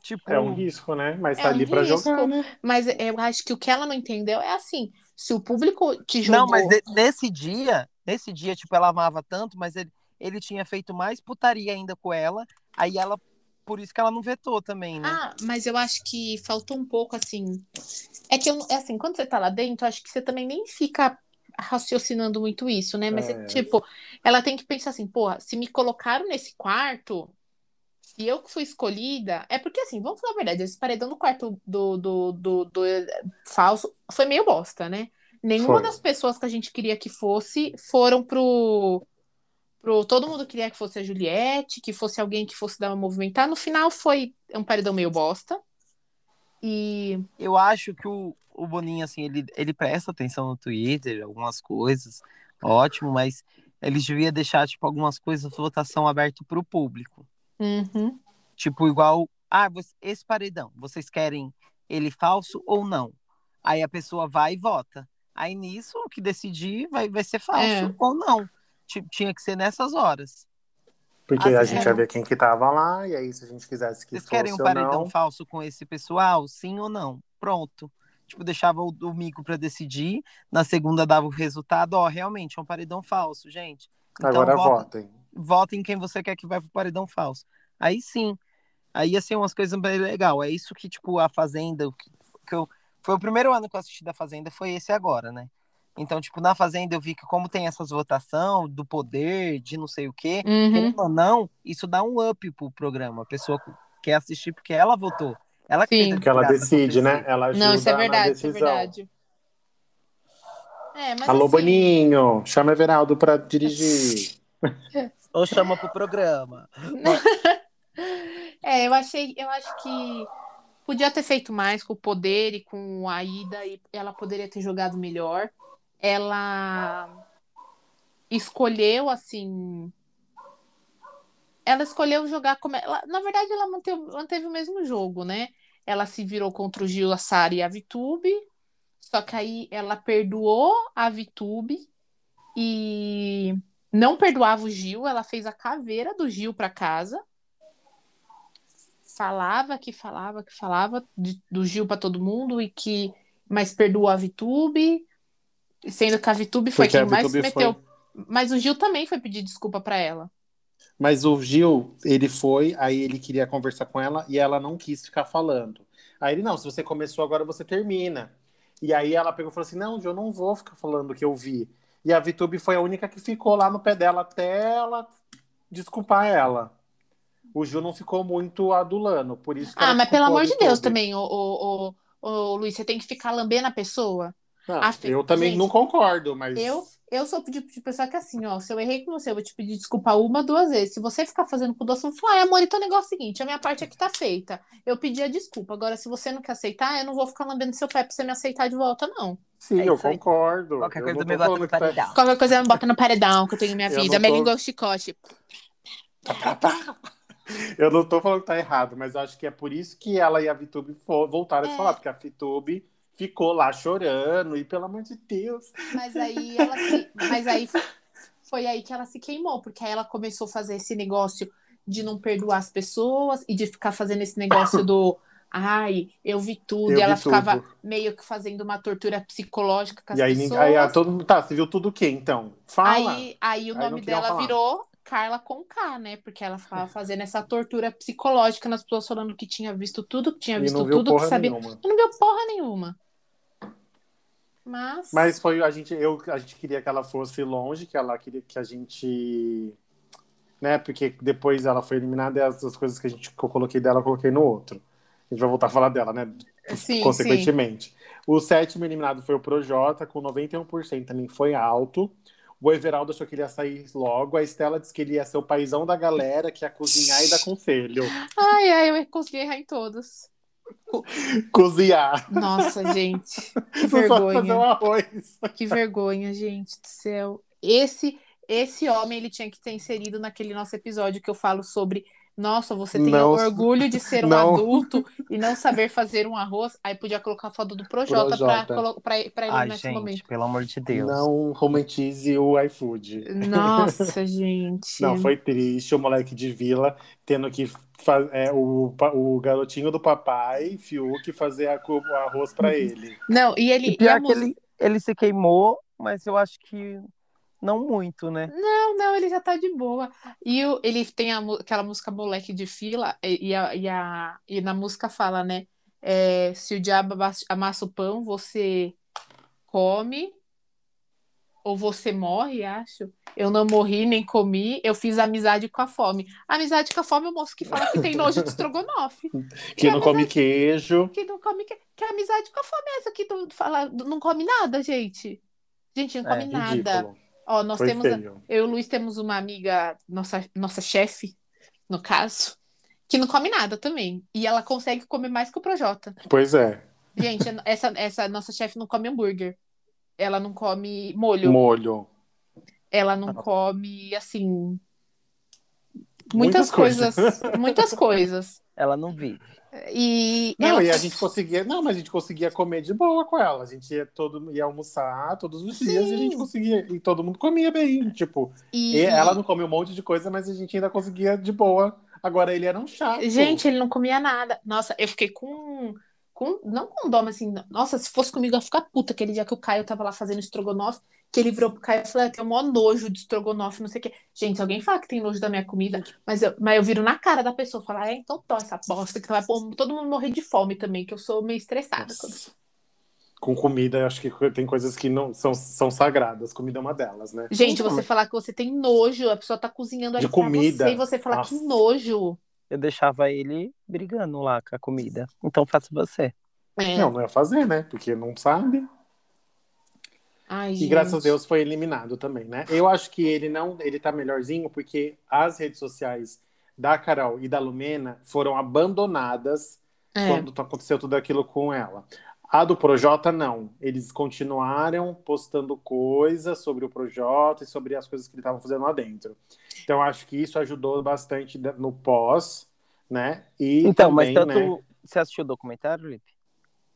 Tipo,
É um risco, né? Mas
É
tá
um
ali pra
risco.
jogar, né?
Mas eu acho que o que ela não entendeu é assim, se o público te jogou...
Não, mas de- nesse dia, nesse dia, tipo, ela amava tanto, mas ele, ele tinha feito mais putaria ainda com ela. Aí ela, por isso que ela não vetou também, né?
Ah, mas eu acho que faltou um pouco, assim. É que, eu, é assim, quando você tá lá dentro, acho que você também nem fica raciocinando muito isso, né? Mas,
É.
tipo, ela tem que pensar assim, porra, se me colocaram nesse quarto, se eu que fui escolhida. É porque, assim, vamos falar a verdade, esse paredão do quarto do, do, do, do falso foi meio bosta, né? Nenhuma
Foi.
das pessoas que a gente queria que fosse foram pro, pro. Todo mundo queria que fosse a Juliette, que fosse alguém que fosse dar uma movimentar. No final foi um paredão meio bosta. E.
Eu acho que o, o Boninho, assim, ele, ele presta atenção no Twitter, algumas coisas, ótimo, mas eles deviam deixar, tipo, algumas coisas, votação aberta pro público.
Uhum.
Tipo, igual, ah, esse paredão, vocês querem ele falso ou não? Aí a pessoa vai e vota. Aí nisso, o que decidir vai, vai ser falso
É.
ou não. Tinha que ser nessas horas.
Porque
Ah,
a gente ia ver quem que tava lá, e aí se a gente quisesse que
Vocês
fosse
querem um paredão
não...
falso com esse pessoal? Sim ou não? Pronto. Tipo, deixava o domingo pra decidir, na segunda dava o resultado, ó, realmente é um paredão falso, gente. Então
Agora
vota,
votem.
vota em quem você quer que vai pro paredão falso. Aí sim. Aí ia ser umas coisas bem legal. É isso que, tipo, a Fazenda, que eu, foi o primeiro ano que eu assisti da Fazenda, foi esse agora, né? Então, tipo, na Fazenda eu vi que como tem essas votação do poder, de não sei o quê,
Uhum.
ou não, isso dá um up pro programa. A pessoa quer assistir porque ela votou. Ela que
Sim.
Porque ela decide, né? Ela ajuda
Não, isso é
na
verdade, isso é verdade. É, mas
Alô,
assim,
Boninho, chama Everaldo pra dirigir.
Ou chama pro programa.
É, eu achei, eu acho que podia ter feito mais com o poder e com a ida e ela poderia ter jogado melhor. Ela escolheu assim, ela escolheu jogar como ela, na verdade ela manteve, manteve o mesmo jogo, né? Ela se virou contra o Gil, a e a Vitube. Só que aí ela perdoou a Vitube e não perdoava o Gil, ela fez a caveira do Gil para casa falava que falava que falava de- do Gil pra todo mundo e que mas perdoou a Vitube, sendo que a Vitube foi
Porque
quem mais
Vitube
meteu.
foi-
Mas o Gil também foi pedir desculpa pra ela.
Mas o Gil, ele foi, aí ele queria conversar com ela e ela não quis ficar falando. Aí ele, não, se você começou agora, você termina. E aí ela pegou e falou assim: não, Gil, eu não vou ficar falando o que eu vi. E a Vitube foi a única que ficou lá no pé dela até ela desculpar ela. O Gil não ficou muito adulando, por isso
Ah, mas pelo amor de Deus também, ô, ô, ô, ô, Luiz, você tem que ficar lambendo a pessoa.
Não,
Ah,
eu também
gente,
não concordo, mas.
Eu, eu sou o tipo de pessoa que assim, ó, se eu errei com você, eu vou te pedir desculpa uma, duas vezes. Se você ficar fazendo com doce, eu vou falar, ai, amor, então o negócio é o seguinte, a minha parte aqui tá feita. Eu pedi a desculpa. Agora, se você não quer aceitar, eu não vou ficar lambendo seu pé pra você me aceitar de volta, não.
Sim,
É
eu concordo.
Qualquer
Eu
coisa me
tô
bota no
tá-
paredão.
Qualquer coisa me bota no paredão que eu tenho minha vida.
não
Minha
tô-
língua é o chicote.
Eu não tô falando que tá errado, mas acho que é por isso que ela e a Vitube voltaram a
É.
falar, porque a Vitube ficou lá chorando, e pelo amor de Deus.
Mas aí ela se... Mas aí foi aí que ela se queimou, porque aí ela começou a fazer esse negócio de não perdoar as pessoas e de ficar fazendo esse negócio do ai, eu vi tudo,
Eu
e ela ficava
tudo.
meio que fazendo uma tortura psicológica com as
E aí,
pessoas.
ninguém- aí a todo mundo. Tá, você viu tudo o quê, então? Fala.
Aí, aí o
Aí
nome dela
falar.
virou Carla com K, né? Porque ela ficava fazendo essa tortura psicológica nas pessoas falando que tinha visto tudo, que tinha visto tudo, que sabia.
nenhuma.
Não viu porra nenhuma. Mas.
Mas foi a gente, eu, a gente queria que ela fosse longe, que ela queria que a gente. Né? Porque depois ela foi eliminada e as, as coisas que, a gente, que eu coloquei dela, eu coloquei no outro. A gente vai voltar a falar dela, né?
sim,
consequentemente. O sétimo eliminado foi o Projota, com 91% também foi alto. O Everaldo achou que ele ia sair logo. A Estela disse que ele ia ser o paizão da galera, que ia cozinhar e dar conselho.
sim. Ai, ai, eu consegui errar em todos.
Cozinhar.
Nossa, gente. Que vergonha.
um arroz.
Que vergonha, gente do céu. Esse, esse homem, ele tinha que ter inserido naquele nosso episódio que eu falo sobre. Nossa, você tem
Não-
orgulho de ser um
não.
adulto e não saber fazer um arroz. Aí podia colocar a foto do Projota, Pra,
Projota.
pra ele
Ai,
nesse
gente,
momento.
pelo amor de Deus.
Não romantize o iFood.
Nossa, gente.
Não, foi triste o moleque de vila tendo que fazer o, pa- o garotinho do papai, Fiuk, fazer a, o arroz pra ele.
Não, e ele.
E
e
pior
a
que ele, ele se queimou, mas eu acho que não muito, né?
Não, não, ele já tá de boa. E o, ele tem a aquela música Moleque de Fila, e, e a, e, a- e na música fala, né? é, se o diabo amassa o pão, você come ou você morre, acho. Eu não morri nem comi, eu fiz amizade com a fome. Amizade com a fome é o moço que fala que tem nojo de estrogonofe.
Que não come queijo.
Que não come. Que, que amizade com a fome é essa que tu fala, não come nada, gente? Gente, não
É,
come nada.
Ridículo.
Ó, nós
Foi
temos.
feio.
Eu e o Luiz temos uma amiga, nossa, nossa chefe, no caso, que não come nada também. E ela consegue comer mais que o Projota.
Pois é.
Gente, essa, essa nossa chefe não come hambúrguer. Ela não come molho.
Molho.
Ela não come, assim. Muitas,
Muitas coisas.
coisas. muitas coisas.
Ela não vive.
E
Não,
ela-
e a gente conseguia. Não, mas a gente conseguia comer de boa com ela. A gente ia, todo, ia almoçar todos os dias e a gente
Sim.
conseguia. E todo mundo comia bem. Tipo,
e-
e ela não comia um monte de coisa, mas a gente ainda conseguia de boa. Agora ele era um chato.
Gente, ele não comia nada. Nossa, eu fiquei com. Com não com dó, mas assim. Nossa, se fosse comigo, eu ia ficar puta aquele dia que o Caio tava lá fazendo estrogonofe. Que ele virou pro Caio e falou: "Ah, tenho o maior nojo de estrogonofe, não sei o quê. Gente, alguém fala que tem nojo da minha comida, mas eu, mas eu viro na cara da pessoa, falar: É, então tó essa bosta, que vai pôr todo mundo morrer de fome também, que eu sou meio estressada. quando-.
Com comida, eu acho que tem coisas que não são, são sagradas. Comida é uma delas, né?
Gente,
Não,
você falar que você tem nojo, a pessoa tá cozinhando ali
De comida.
você e você falar que nojo.
Eu deixava ele brigando lá com a comida. Então faça você.
É.
Não, não ia fazer, né? Porque não sabe.
Ai,
E
gente.
graças a Deus foi eliminado também, né? Eu acho que ele não, ele tá melhorzinho porque as redes sociais da Carol e da Lumena foram abandonadas
É.
quando aconteceu tudo aquilo com ela. A do Projota, não. Eles continuaram postando coisas sobre o Projota e sobre as coisas que ele estavam fazendo lá dentro. Então, acho que isso ajudou bastante no pós, né? E
Então,
também,
mas tanto.
né?
Você assistiu o documentário, Lipe?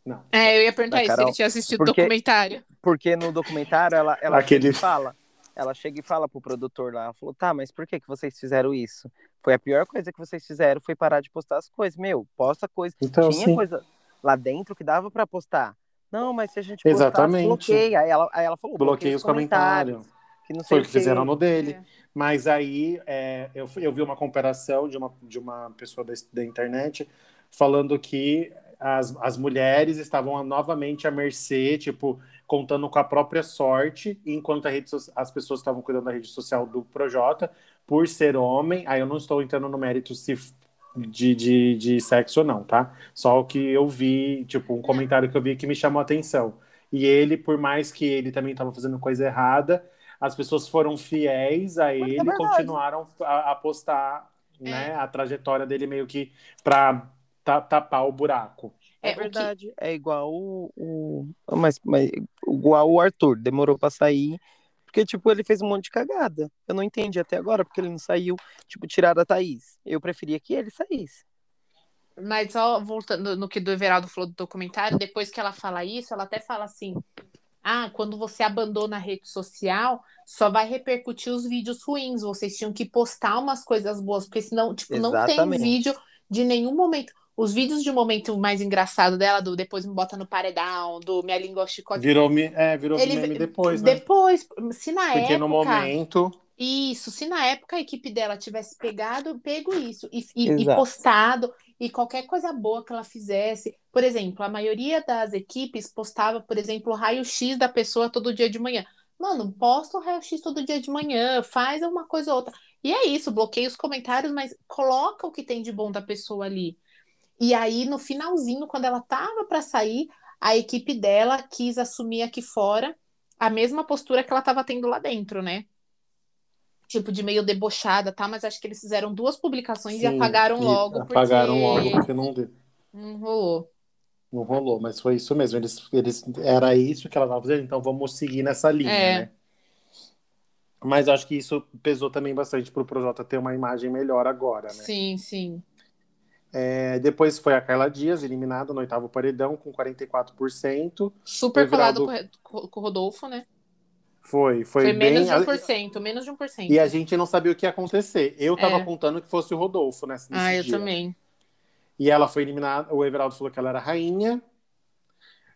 Não.
É, eu ia perguntar
Da
isso, se ele tinha assistido o documentário.
Porque no documentário ela, ela
Aquele-
chega e fala. Ela chega e fala pro produtor lá, ela falou, tá, mas por que, que vocês fizeram isso? Foi a pior coisa que vocês fizeram, foi parar de postar as coisas. Meu, posta coisa.
Então,
Tinha
sim.
coisa lá dentro que dava pra postar. Não, mas se a gente
Exatamente.
bloqueia. Aí ela, aí ela falou,
Bloqueia os comentários.
Que não sei
Foi o
o
que fizeram no dele.
É.
Mas aí é, eu, eu vi uma comparação de uma, de uma pessoa da, da internet falando que as, as mulheres estavam novamente à mercê, tipo, contando com a própria sorte, enquanto a rede, as pessoas estavam cuidando da rede social do Projota, por ser homem. Aí eu não estou entrando no mérito se de, de, de sexo ou não, tá? Só o que eu vi, tipo, um comentário que eu vi que me chamou a atenção. E ele, por mais que ele também estava fazendo coisa errada, as pessoas foram fiéis a
é
ele e
verdade.
continuaram a, a postar né, a trajetória dele meio que para tapar o buraco.
É,
É, o que-
verdade. É igual o, o- Mas, mas igual o Arthur, demorou pra sair. Porque, tipo, ele fez um monte de cagada. Eu não entendi até agora porque ele não saiu. Tipo, tiraram a Thaís. Eu preferia que ele saísse.
Mas só voltando no que do Everaldo falou do documentário, depois que ela fala isso, ela até fala assim: Ah, quando você abandona a rede social, só vai repercutir os vídeos ruins. Vocês tinham que postar umas coisas boas, porque senão, tipo, não tem
Exatamente.
vídeo de nenhum momento. Os vídeos de momento mais engraçado dela, do depois me bota no paredão, do minha língua chicote.
Virou, me- é, virou
Ele-
meme depois, né?
Depois, se na
Porque
época.
no momento.
Isso, se na época a equipe dela tivesse pegado, pego isso e, e- e postado e qualquer coisa boa que ela fizesse. Por exemplo, a maioria das equipes postava, por exemplo, o raio-x da pessoa todo dia de manhã. Mano, posta o raio-x todo dia de manhã, faz uma coisa ou outra. E é isso, bloqueia os comentários, mas coloca o que tem de bom da pessoa ali. E aí, no finalzinho, quando ela tava para sair, a equipe dela quis assumir aqui fora a mesma postura que ela tava tendo lá dentro, né? Tipo, de meio debochada, tá? Mas acho que eles fizeram duas publicações e
sim,
apagaram
e
logo,
Apagaram
porque
logo, porque não deu.
não rolou.
Não rolou, mas foi isso mesmo. Eles, eles, era isso que ela estava fazendo, então vamos seguir nessa linha,
É.
né? Mas acho que isso pesou também bastante pro Projota ter uma imagem melhor agora, né?
Sim, sim.
É, depois foi a Carla Dias, eliminada no oitavo paredão, com 44%.
Super
Everaldo-
colado com o- Rodolfo, né?
Foi, foi,
Foi,
bem.
menos de 1%, menos de 1%.
E a gente não sabia o que ia acontecer. Eu tava
É.
contando que fosse o Rodolfo nesse, nesse
Ah, eu
dia.
também.
E ela foi eliminada. O Everaldo falou que ela era rainha.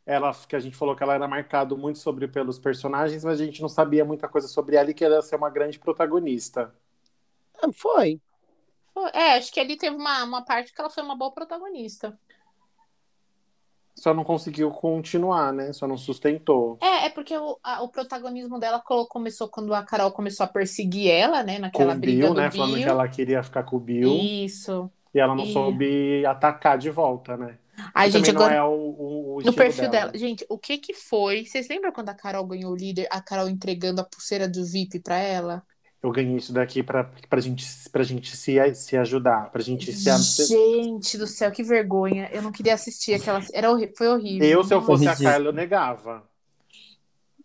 Ela, que a gente falou que ela era marcado muito sobre pelos personagens, mas a gente não sabia muita coisa sobre ela e que ela ia ser uma grande protagonista.
Ah, Foi.
É, acho que ali teve uma, uma parte que ela foi uma boa protagonista.
Só não conseguiu continuar, né? Só não sustentou.
É, é porque o, a- o protagonismo dela começou quando a Carol começou a perseguir ela, né?
Com
Naquela
o
briga
Bill,
do
né?
Bill.
Falando que ela queria ficar com o Bill.
Isso.
E ela não
E-
soube atacar de volta, né? Que
gente, agora.
não é o, o, o
No perfil
dela.
dela. Gente, o que que foi? Vocês lembram quando a Carol ganhou o líder? A Carol entregando a pulseira do VIP pra ela?
Eu ganhei isso daqui pra, pra gente, pra gente se, se ajudar, pra gente se...
Gente do céu, que vergonha. Eu não queria assistir aquela. Era horri... Foi horrível.
Eu, se eu fosse a. Carla, eu negava.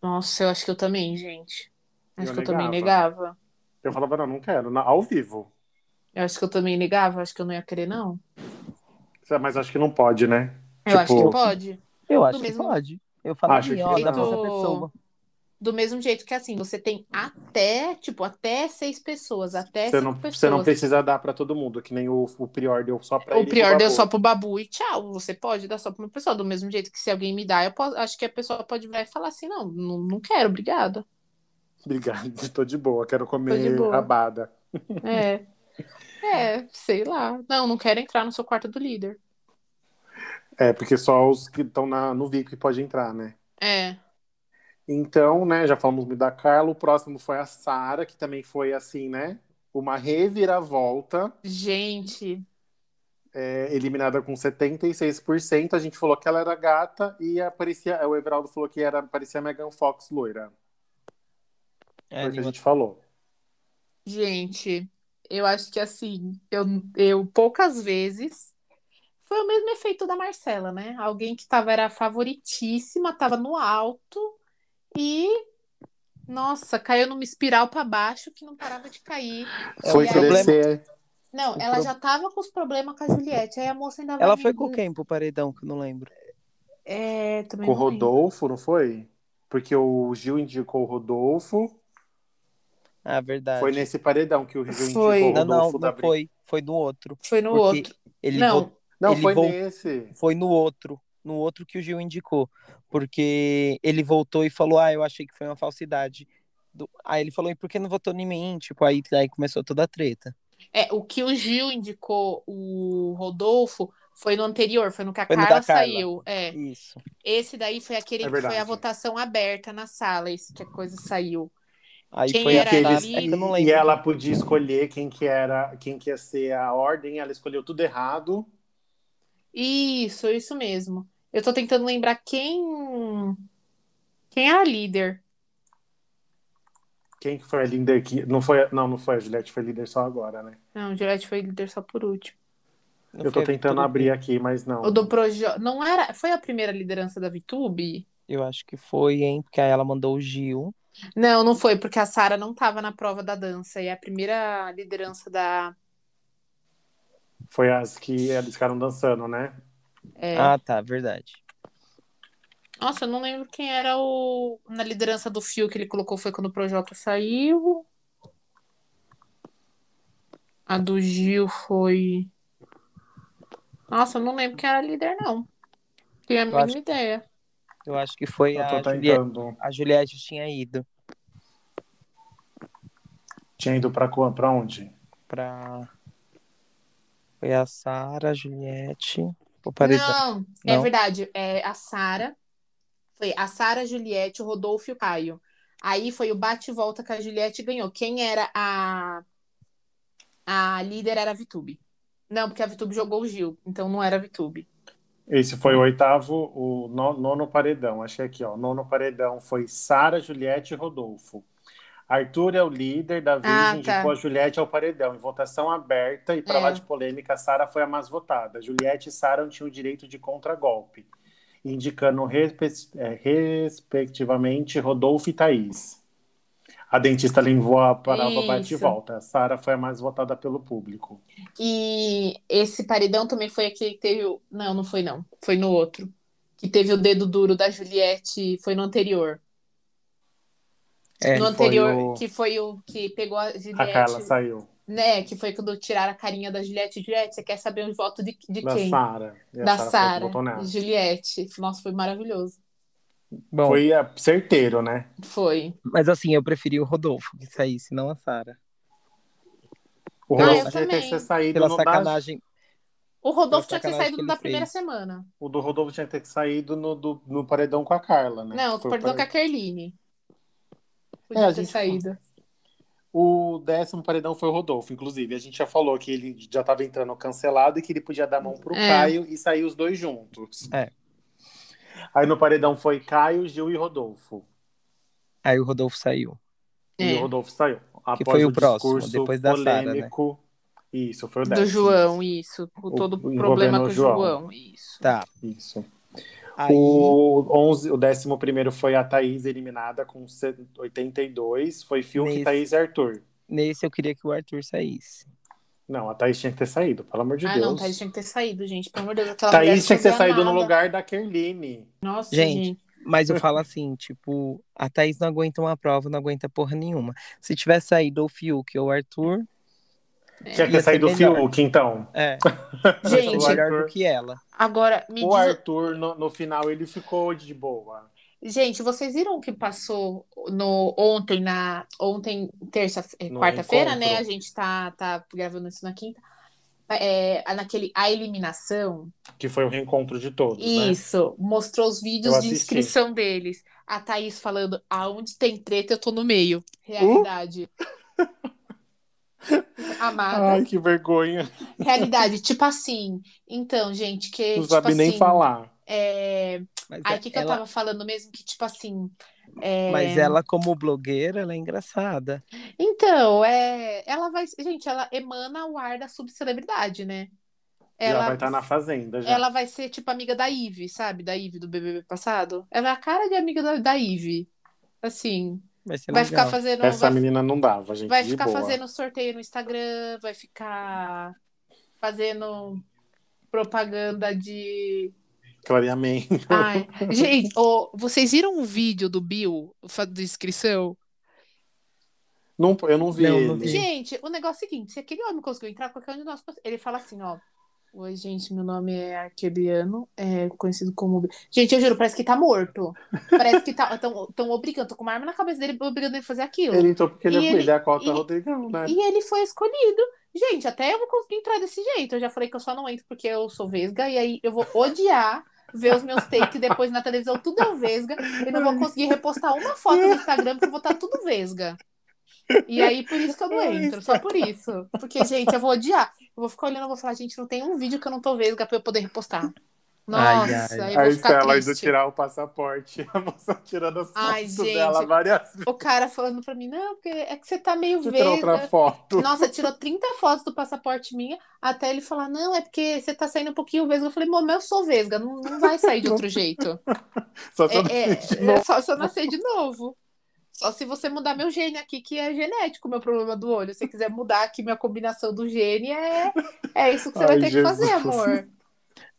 Nossa, eu acho que eu também, gente. Acho
Eu
que eu também
negava.
negava.
Eu falava, não, não quero, na- ao vivo.
Eu acho que eu também negava. Acho que eu não ia querer, não.
Mas acho que não pode, né?
Eu acho
Tipo,
que pode.
Eu
Do
acho que
mesmo-
pode. Eu falaria,
Acho que
ó,
não.
essa pessoa.
Do mesmo jeito que assim, você tem até, tipo, até seis pessoas, até
Você não,
pessoas.
você não precisa dar pra todo mundo, que nem o, o Prior deu só pra
O
ele. pro
deu só pro Babu e tchau. Você pode dar só pra uma pessoa. Do mesmo jeito que se alguém me dá, eu posso, acho que a pessoa pode virar e falar assim: não, não, não quero, obrigada.
Obrigado, tô de boa, quero comer
boa.
rabada.
É. É, sei lá. Não, não quero entrar no seu quarto do líder.
É, porque só os que estão no VIP pode entrar, né?
É.
Então, né, já falamos muito da Carla, o próximo foi a Sara, que também foi assim, né? Uma reviravolta,
Gente,
é, eliminada com 76%. A gente falou que ela era gata e aparecia, o Everaldo falou que era, parecia a Megan Fox loira.
É,
Foi o que a gente falou.
gente, eu acho que assim, eu, eu poucas vezes. Foi o mesmo efeito da Marcela, né? Alguém que tava, era favoritíssima, tava no alto e. Nossa, caiu numa espiral pra baixo que não parava de cair.
Foi crescer.
Não,
O
ela
pro-
já tava com os problemas com a Juliette. Aí a moça ainda vai.
Ela
me-
foi com quem pro paredão, que eu não lembro.
É, também
Com o
não lembro.
Rodolfo, não foi? Porque o Gil indicou o Rodolfo.
Ah, verdade.
Foi nesse paredão que o Gil
Foi.
indicou o
Não, não,
Rodolfo da
não
briga.
foi. Foi no outro.
Foi no
Porque
outro.
Ele
Não,
vo-
Não,
Ele
foi
vol-
nesse.
foi no outro. No outro que o Gil indicou. Porque ele voltou e falou: Ah, eu achei que foi uma falsidade. Do- Aí ele falou: E por que não votou em mim? Tipo, aí, aí começou toda a treta.
É, o que o Gil indicou o Rodolfo foi no anterior, foi no que a
Foi no
Carla saiu. É.
Isso.
Esse daí foi aquele
É
que foi a votação aberta na sala, esse que a coisa saiu.
Aí
Quem
foi
era
a
Que
ali?
é
e ela podia escolher quem que era, quem que ia ser a ordem, ela escolheu tudo errado.
Isso, isso mesmo. Eu tô tentando lembrar quem. Quem era a líder.
Quem que foi a líder que não foi, não, não foi a Juliette, foi líder só agora, né?
Não, Juliette foi líder só por último.
Não
Eu tô
a
tentando abrir aqui, mas não.
O do Projo... Não era. Foi a primeira liderança da Vitube?
Eu acho que foi, hein? Porque aí ela mandou o Gil.
Não, não foi, porque a Sara não tava na prova da dança. E a primeira liderança da.
Foi as que eles ficaram dançando, né?
É,
Ah, tá, verdade.
Nossa, eu não lembro quem era o. Na liderança do fio que ele colocou foi quando o Projota saiu. A do Gil foi. Nossa, eu não lembro quem era a líder, não. Tenho a
Eu
mínima
acho-
ideia.
Eu acho que foi
Eu
a
tô
Juliette. A Juliette tinha ido
Tinha ido pra, pra onde?
pra. Foi a Sara, a Juliette. O paredão.
Não, é
Não?
verdade. É a Sara. Foi a Sara, Juliette, o Rodolfo e o Caio. Aí foi o bate e volta que a Juliette ganhou. Quem era a. A líder era a Vitube. Não, porque a Vitube jogou o Gil, então não era a Vitube.
Esse foi o oitavo, o no- nono paredão. Achei aqui, ó. Nono paredão foi Sara, Juliette e Rodolfo. Arthur é o líder da vez,
Ah,
indicou
tá.
a Juliette ao paredão. Em votação aberta e para
É.
lá de polêmica, Sara foi a mais votada. Juliette e Sara não tinham o direito de contragolpe, indicando respe- é, respectivamente Rodolfo e Thaís. A dentista levou a prova bate e
Isso.
volta. Sara foi a mais votada pelo público.
E esse paredão também foi aquele que teve. Não, não foi, não. Foi no outro. Que teve o dedo duro da Juliette. Foi no anterior.
É,
no
foi
anterior,
o-
que foi o que pegou a Juliette.
A Carla saiu
Né? Que foi quando tiraram a carinha da Juliette. Juliette, você quer saber o voto de, de
da
quem?
Sara. A
Da
Sara foi que
Sara. Juliette. Nossa, foi maravilhoso.
Bom,
Foi é, certeiro, né?
Foi.
mas assim, eu preferi o Rodolfo que saísse, não a Sara.
O
Ah,
Rodolfo
eu
tinha que ter saído
Pela
no da...
sacanagem.
O Rodolfo tinha que ter
sacanagem
saído
que
da
ele
primeira
fez.
semana.
O do Rodolfo tinha que ter saído no, do- no paredão com a Carla, né?
Não,
Foi o
perdão com a Kerline. Podia
É, a
ter
gente-
saído.
O décimo paredão foi o Rodolfo, inclusive. A gente já falou que ele já estava entrando cancelado e que ele podia dar mão pro
É.
Caio e sair os dois juntos.
É.
Aí no paredão foi Caio, Gil e Rodolfo.
Aí o Rodolfo saiu.
E
É.
o Rodolfo saiu. Após
foi o próximo,
discurso
depois da Sara, né?
polêmico. Isso, foi o
Do
décimo.
João, isso. Com
O-
todo o problema
o
com o
João.
João, isso.
Tá.
Isso.
Aí,
O, 11, o décimo primeiro foi a Thaís eliminada com se- 82. Foi Fiuk,
Nesse-
Thaís e Arthur.
nesse eu queria que o Arthur saísse.
Não, a Thaís tinha que ter saído, pelo amor de
ah,
Deus.
não, Thaís tinha que ter saído, gente. Pelo amor de Deus, aquela
Thaís tinha que ter saído no
nada.
lugar da Kerline.
Nossa,
Gente,
gente.
Mas eu falo assim, tipo, a Thaís não aguenta uma prova, não aguenta porra nenhuma. Se tivesse saído o Fiuk ou o Arthur,
Tinha que
Ia
ter
ser
saído o
melhor.
Fiuk, então.
é,
Gente,
o
melhor
Arthur-
do que ela.
agora, me
O
diz...
Arthur, no, no final, ele ficou de boa.
Gente, vocês viram o que passou no ontem, na ontem, terça, eh, quarta-feira, né? A gente tá, tá gravando isso na quinta. É, naquele a eliminação.
Que foi o reencontro de todos, né?
Isso, mostrou os vídeos
Eu
de
assisti.
inscrição deles. A Thaís falando, aonde tem treta, eu tô no meio. Realidade. Amada.
Ai, que vergonha.
Realidade, tipo assim. Então, gente, que.
Não
tipo
sabe nem
assim,
falar.
É...
Mas,
Aí, o que, que eu
ela,
tava falando mesmo? Que, tipo assim. é,
mas ela, como blogueira, ela é engraçada.
Então, é... ela vai. Gente, ela emana o ar da subcelebridade, né?
Ela, vai estar na fazenda já.
ela vai ser, tipo, amiga da Ive, sabe? Da Ive do BBB passado. Ela é a cara de amiga da, da Ive. Assim,
Vai ser
vai
legal.
ficar fazendo.
Essa
vai,
menina não dava, gente.
vai ficar
boa.
fazendo sorteio no Instagram, vai ficar fazendo propaganda de.
Clareamento.
Ai, gente, ô, vocês viram o vídeo do Bill fa- de inscrição?
Não, eu não vi
Não, não vi.
Gente, o negócio é o seguinte: se aquele homem conseguiu entrar, qualquer um de nós. Ele fala assim, ó. Oi, gente, meu nome é Arquebiano, é conhecido como. Gente, eu juro, parece que tá morto. Parece que tá. Tão, tão obrigando, tô com uma arma na cabeça dele, obrigando ele a fazer aquilo.
Ele entrou porque ele, é-
ele-
é a cota
e-
Rodrigão, né?
E ele foi escolhido. Gente, até eu vou conseguir entrar desse jeito. Eu já falei que eu só não entro porque eu sou vesga, e aí eu vou odiar ver os meus takes depois na televisão, tudo é vesga, e não vou conseguir repostar uma foto no Instagram porque eu vou estar tudo vesga. E aí, por isso que eu não entro, só por isso. Porque, gente, eu vou odiar. Eu vou ficar olhando e vou falar, gente, não tem um vídeo que eu não tô vesga pra eu poder repostar.
Ai,
Nossa,
ai.
aí eu
A
vou ficar
Estela indo tirar o passaporte. A moça tirando as
Ai,
fotos
gente.
dela várias vezes.
O cara falando pra mim, não, porque é que você tá meio
Você tirou outra
vesga.
foto.
Nossa, tirou 30 fotos do passaporte minha, até ele falar, não, é porque você tá saindo um pouquinho vesga. Eu falei, mano, eu sou vesga, não, não vai sair de outro jeito.
Só se eu
É, é,
fiz de
é
novo.
só se eu nascer de novo. Só se você mudar meu gene aqui, que é genético, meu problema do olho. Se você quiser mudar aqui minha combinação do gene, é, é isso que você vai
Ai,
ter
Jesus.
que fazer, amor.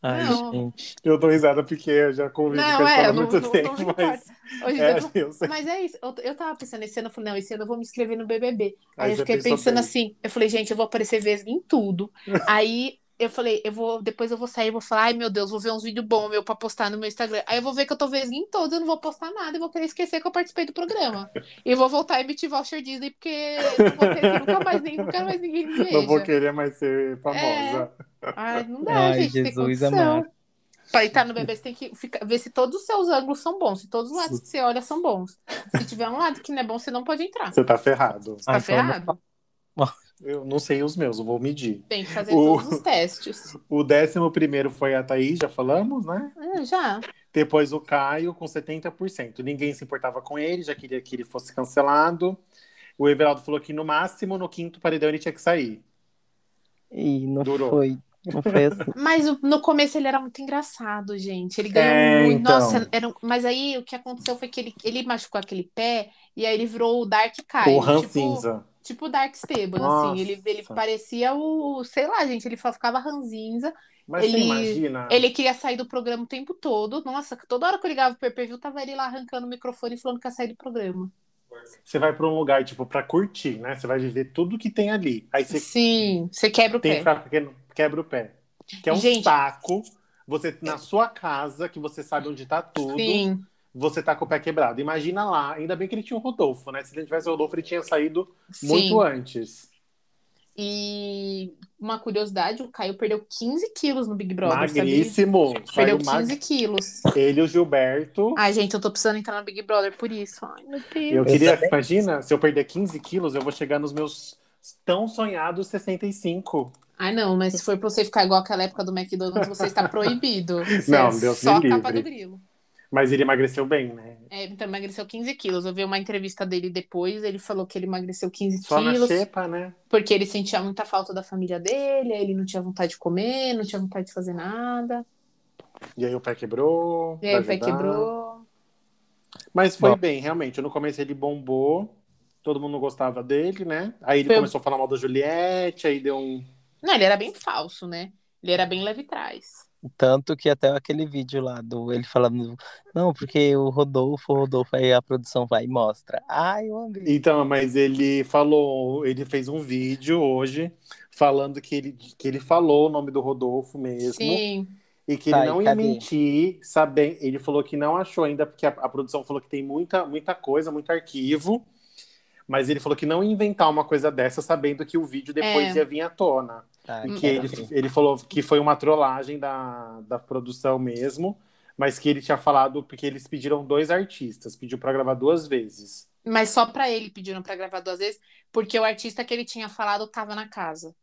Ai,
Não.
gente.
Eu dou risada porque eu já convivo
Não,
com
é,
há muito
não-
tempo,
não
mas.
Hoje
É,
eu-. Mas é isso. Eu, eu tava pensando, esse ano eu falei, não, esse ano eu vou me inscrever no BBB. Aí,
Aí
eu fiquei pensando
bem.
assim, eu falei, gente, eu vou aparecer vesga em tudo. Aí eu falei, eu vou, depois eu vou sair e vou falar, ai meu Deus, vou ver uns vídeos bons meu pra postar no meu Instagram. Aí eu vou ver que eu tô vesga em todos, eu não vou postar nada e vou querer esquecer que eu participei do programa. E vou voltar a emitir voucher Disney, porque não vou ter, nunca mais, nem, nunca mais ninguém me veja.
Não vou querer mais ser famosa.
Ai, não dá,
Ai,
gente, tem
Jesus
condição.
amado.
Pra estar no bebê, você tem que ficar- ver se todos os seus ângulos são bons, se todos os lados que você olha são bons. Se tiver um lado que não é bom, você não pode entrar.
Você tá ferrado.
Tá
Ai,
ferrado?
Eu não sei os meus, eu vou medir.
Tem que fazer
O-
todos os testes.
O décimo primeiro foi a Thaís, já falamos, né?
É, já.
Depois o Caio com 70%. Ninguém se importava com ele, já queria que ele fosse cancelado. O Everaldo falou que no máximo no quinto paredão ele tinha que sair.
E não
Durou.
foi. Não foi assim.
Mas no começo ele era muito engraçado, gente. Ele ganhou
É,
muito.
então.
Nossa, era... um- mas aí o que aconteceu foi que ele, ele machucou aquele pé e aí ele virou o Dark Caio.
o Han
tipo,
Cinza.
Tipo o Dark Esteban,
Nossa.
assim. Ele, ele parecia o. Sei lá, gente. Ele só ficava ranzinza.
Mas
ele-
você imagina?
Ele queria sair do programa o tempo todo. Nossa, toda hora que eu ligava pro PPV, tava ele lá arrancando o microfone e falando que ia sair do programa.
Você vai pra um lugar, tipo, pra curtir, né? Você vai viver tudo que tem ali. Aí você
Sim, você quebra o
tem
pé.
pequeno, quebra o pé. Que é um
Gente.
saco. Você, na sua casa, que você sabe onde tá tudo,
Sim.
Você tá com o pé quebrado. Imagina lá, ainda bem que ele tinha o Rodolfo, né? Se ele tivesse o Rodolfo, ele tinha saído
Sim.
muito antes.
E uma curiosidade, o Caio perdeu 15 quilos no Big Brother,
Magríssimo.
Perdeu
Saiu
15
mag...
quilos.
Ele e o Gilberto.
Ai, gente, eu tô precisando entrar no Big Brother por isso. Ai, meu Deus.
Eu queria, imagina, se eu perder 15 quilos, eu vou chegar nos meus tão sonhados 65.
Ai, não, mas se for pra você ficar igual aquela época do McDonald's, você está proibido. Você
Não,
é
Deus
só
me
a capa
livre.
do grilo.
Mas ele emagreceu bem, né?
É, então emagreceu 15 quilos. Eu vi uma entrevista dele depois, ele falou que ele emagreceu 15
Só na
quilos.
xepa, né?
Porque ele sentia muita falta da família dele, aí ele não tinha vontade de comer, não tinha vontade de fazer nada.
E aí o pé quebrou.
E aí o pé quebrou.
Mas foi
Bom.
bem, realmente. No começo ele bombou. Todo mundo gostava dele, né? Aí ele
Foi-
começou a falar mal da Juliette, aí deu um.
Não, ele era bem falso, né? Ele era bem leve trás.
Tanto que até aquele vídeo lá do ele falando, não, porque o Rodolfo, o Rodolfo, aí a produção vai e mostra. Ai, eu amei.
Então, mas ele falou, ele fez um vídeo hoje falando que ele, que ele falou o nome do Rodolfo mesmo.
Sim.
E que ele não ia
cadê?
mentir, sabendo. Ele falou que não achou ainda, porque a, a produção falou que tem muita, muita coisa, muito arquivo. Mas ele falou que não ia inventar uma coisa dessa, sabendo que o vídeo depois
É.
ia vir à tona.
Tá,
E que ele, ele falou que foi uma trollagem da, da produção mesmo, mas que ele tinha falado porque eles pediram dois artistas, pediu para gravar duas vezes.
Mas só pra ele pediram pra gravar duas vezes, porque o artista que ele tinha falado tava na casa.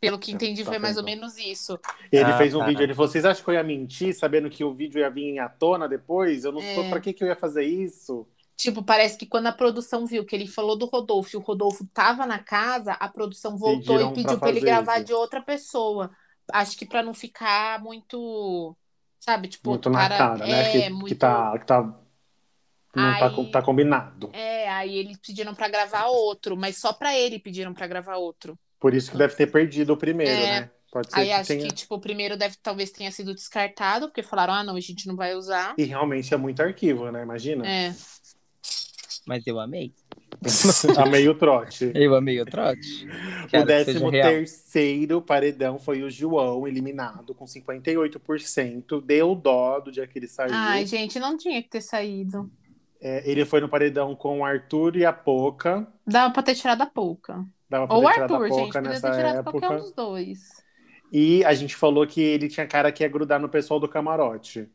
Pelo que
É,
entendi, foi mais ou menos isso.
Ele
Ah,
fez um
tá.
vídeo, ele falou: vocês acham que eu ia mentir, sabendo que o vídeo ia vir à tona depois? Eu não sou,
É.
pra que, que eu ia fazer isso?
Tipo, parece que quando a produção viu que ele falou do Rodolfo e o Rodolfo tava na casa, a produção voltou
Pediram
e pediu
pra
pra ele gravar
isso.
de outra pessoa. Acho que pra não ficar muito, sabe, tipo,
muito na cara, né?
é
Que,
muito
que tá. Que tá não tá,
Aí-
com- tá combinado.
É, aí eles pediram pra gravar outro, mas só pra ele pediram pra gravar outro.
Por isso que deve ter perdido o primeiro,
É.
né? Pode ser
Aí
que
acho
tenha.
que tipo o primeiro deve talvez tenha sido descartado, porque falaram: "Ah, não, a gente não vai usar".
E realmente é muito arquivo, né? Imagina.
É.
Mas eu amei.
A meio trote.
Eu amei o trote.
O
Quero que
décimo terceiro paredão foi o João, eliminado com 58%. Deu dó do dia que ele saiu.
Ai, gente, não tinha que ter saído.
É, ele foi no paredão com o Arthur e a Poca.
Dava pra ter tirado a pouca.
Dava pra
Ou o
ter tirado
Arthur,
a
gente,
Poca
podia
nessa
ter tirado
época.
qualquer um dos dois.
E a gente falou que ele tinha cara que ia grudar no pessoal do camarote.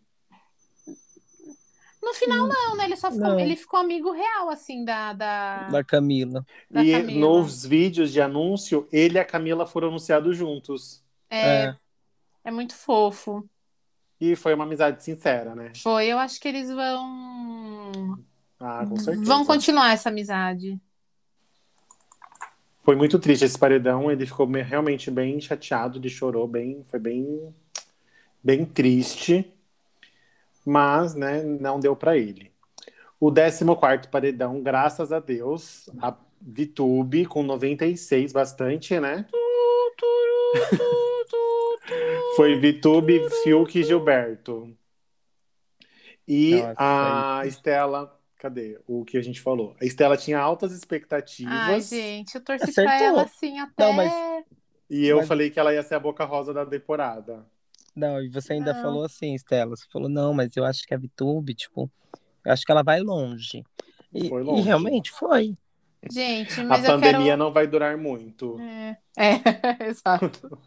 No final, não, né? Ele só ficou,
Não.
ele ficou amigo real, assim, da. Da,
Da Camila.
da
e
Camila.
nos vídeos de anúncio, ele e a Camila foram anunciados juntos.
É,
É.
é muito fofo.
E foi uma amizade sincera, né?
Foi, eu acho que eles vão.
Ah, com certeza.
Vão continuar essa amizade.
Foi muito triste esse paredão. Ele ficou me- realmente bem chateado, ele chorou bem, foi bem, bem triste. Mas, né, não deu pra ele. O 14 paredão, graças a Deus, a Vitube com 96, bastante, né? Foi Vitube, Fiuk e Gilberto. E
Nossa,
a Estela, cadê o que a gente falou? A Estela tinha altas expectativas.
Ai, gente, eu torci
Acertou.
pra ela assim até.
Não, mas-
E eu
Mas-
falei que ela ia ser a boca rosa da temporada.
Não, e você ainda
Não.
falou assim, Estela. Você falou, não, mas eu acho que a VTube, tipo, eu acho que ela vai longe. E,
Foi
e
longe.
realmente foi.
Gente,
A
mas eu
pandemia
quero.
não vai durar muito.
É, é, exato.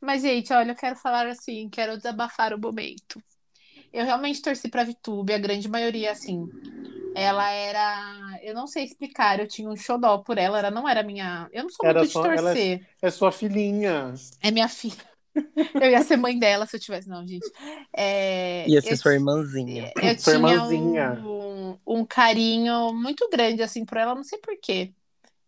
Mas, gente, olha, eu quero falar assim, quero desabafar o momento. Eu realmente torci pra Vitube, a grande maioria, assim. Ela era. Eu não sei explicar, eu tinha um xodó por ela, ela não era minha. Eu não sou
Era
muito de
só- ela é-
torcer.
É sua filhinha.
É minha filha. Eu ia ser mãe dela se eu tivesse, não, gente. É,
Ia ser
eu
sua irmãzinha.
Eu
Sua
tinha
irmãzinha.
um, um carinho muito grande, assim, por ela, não sei porquê.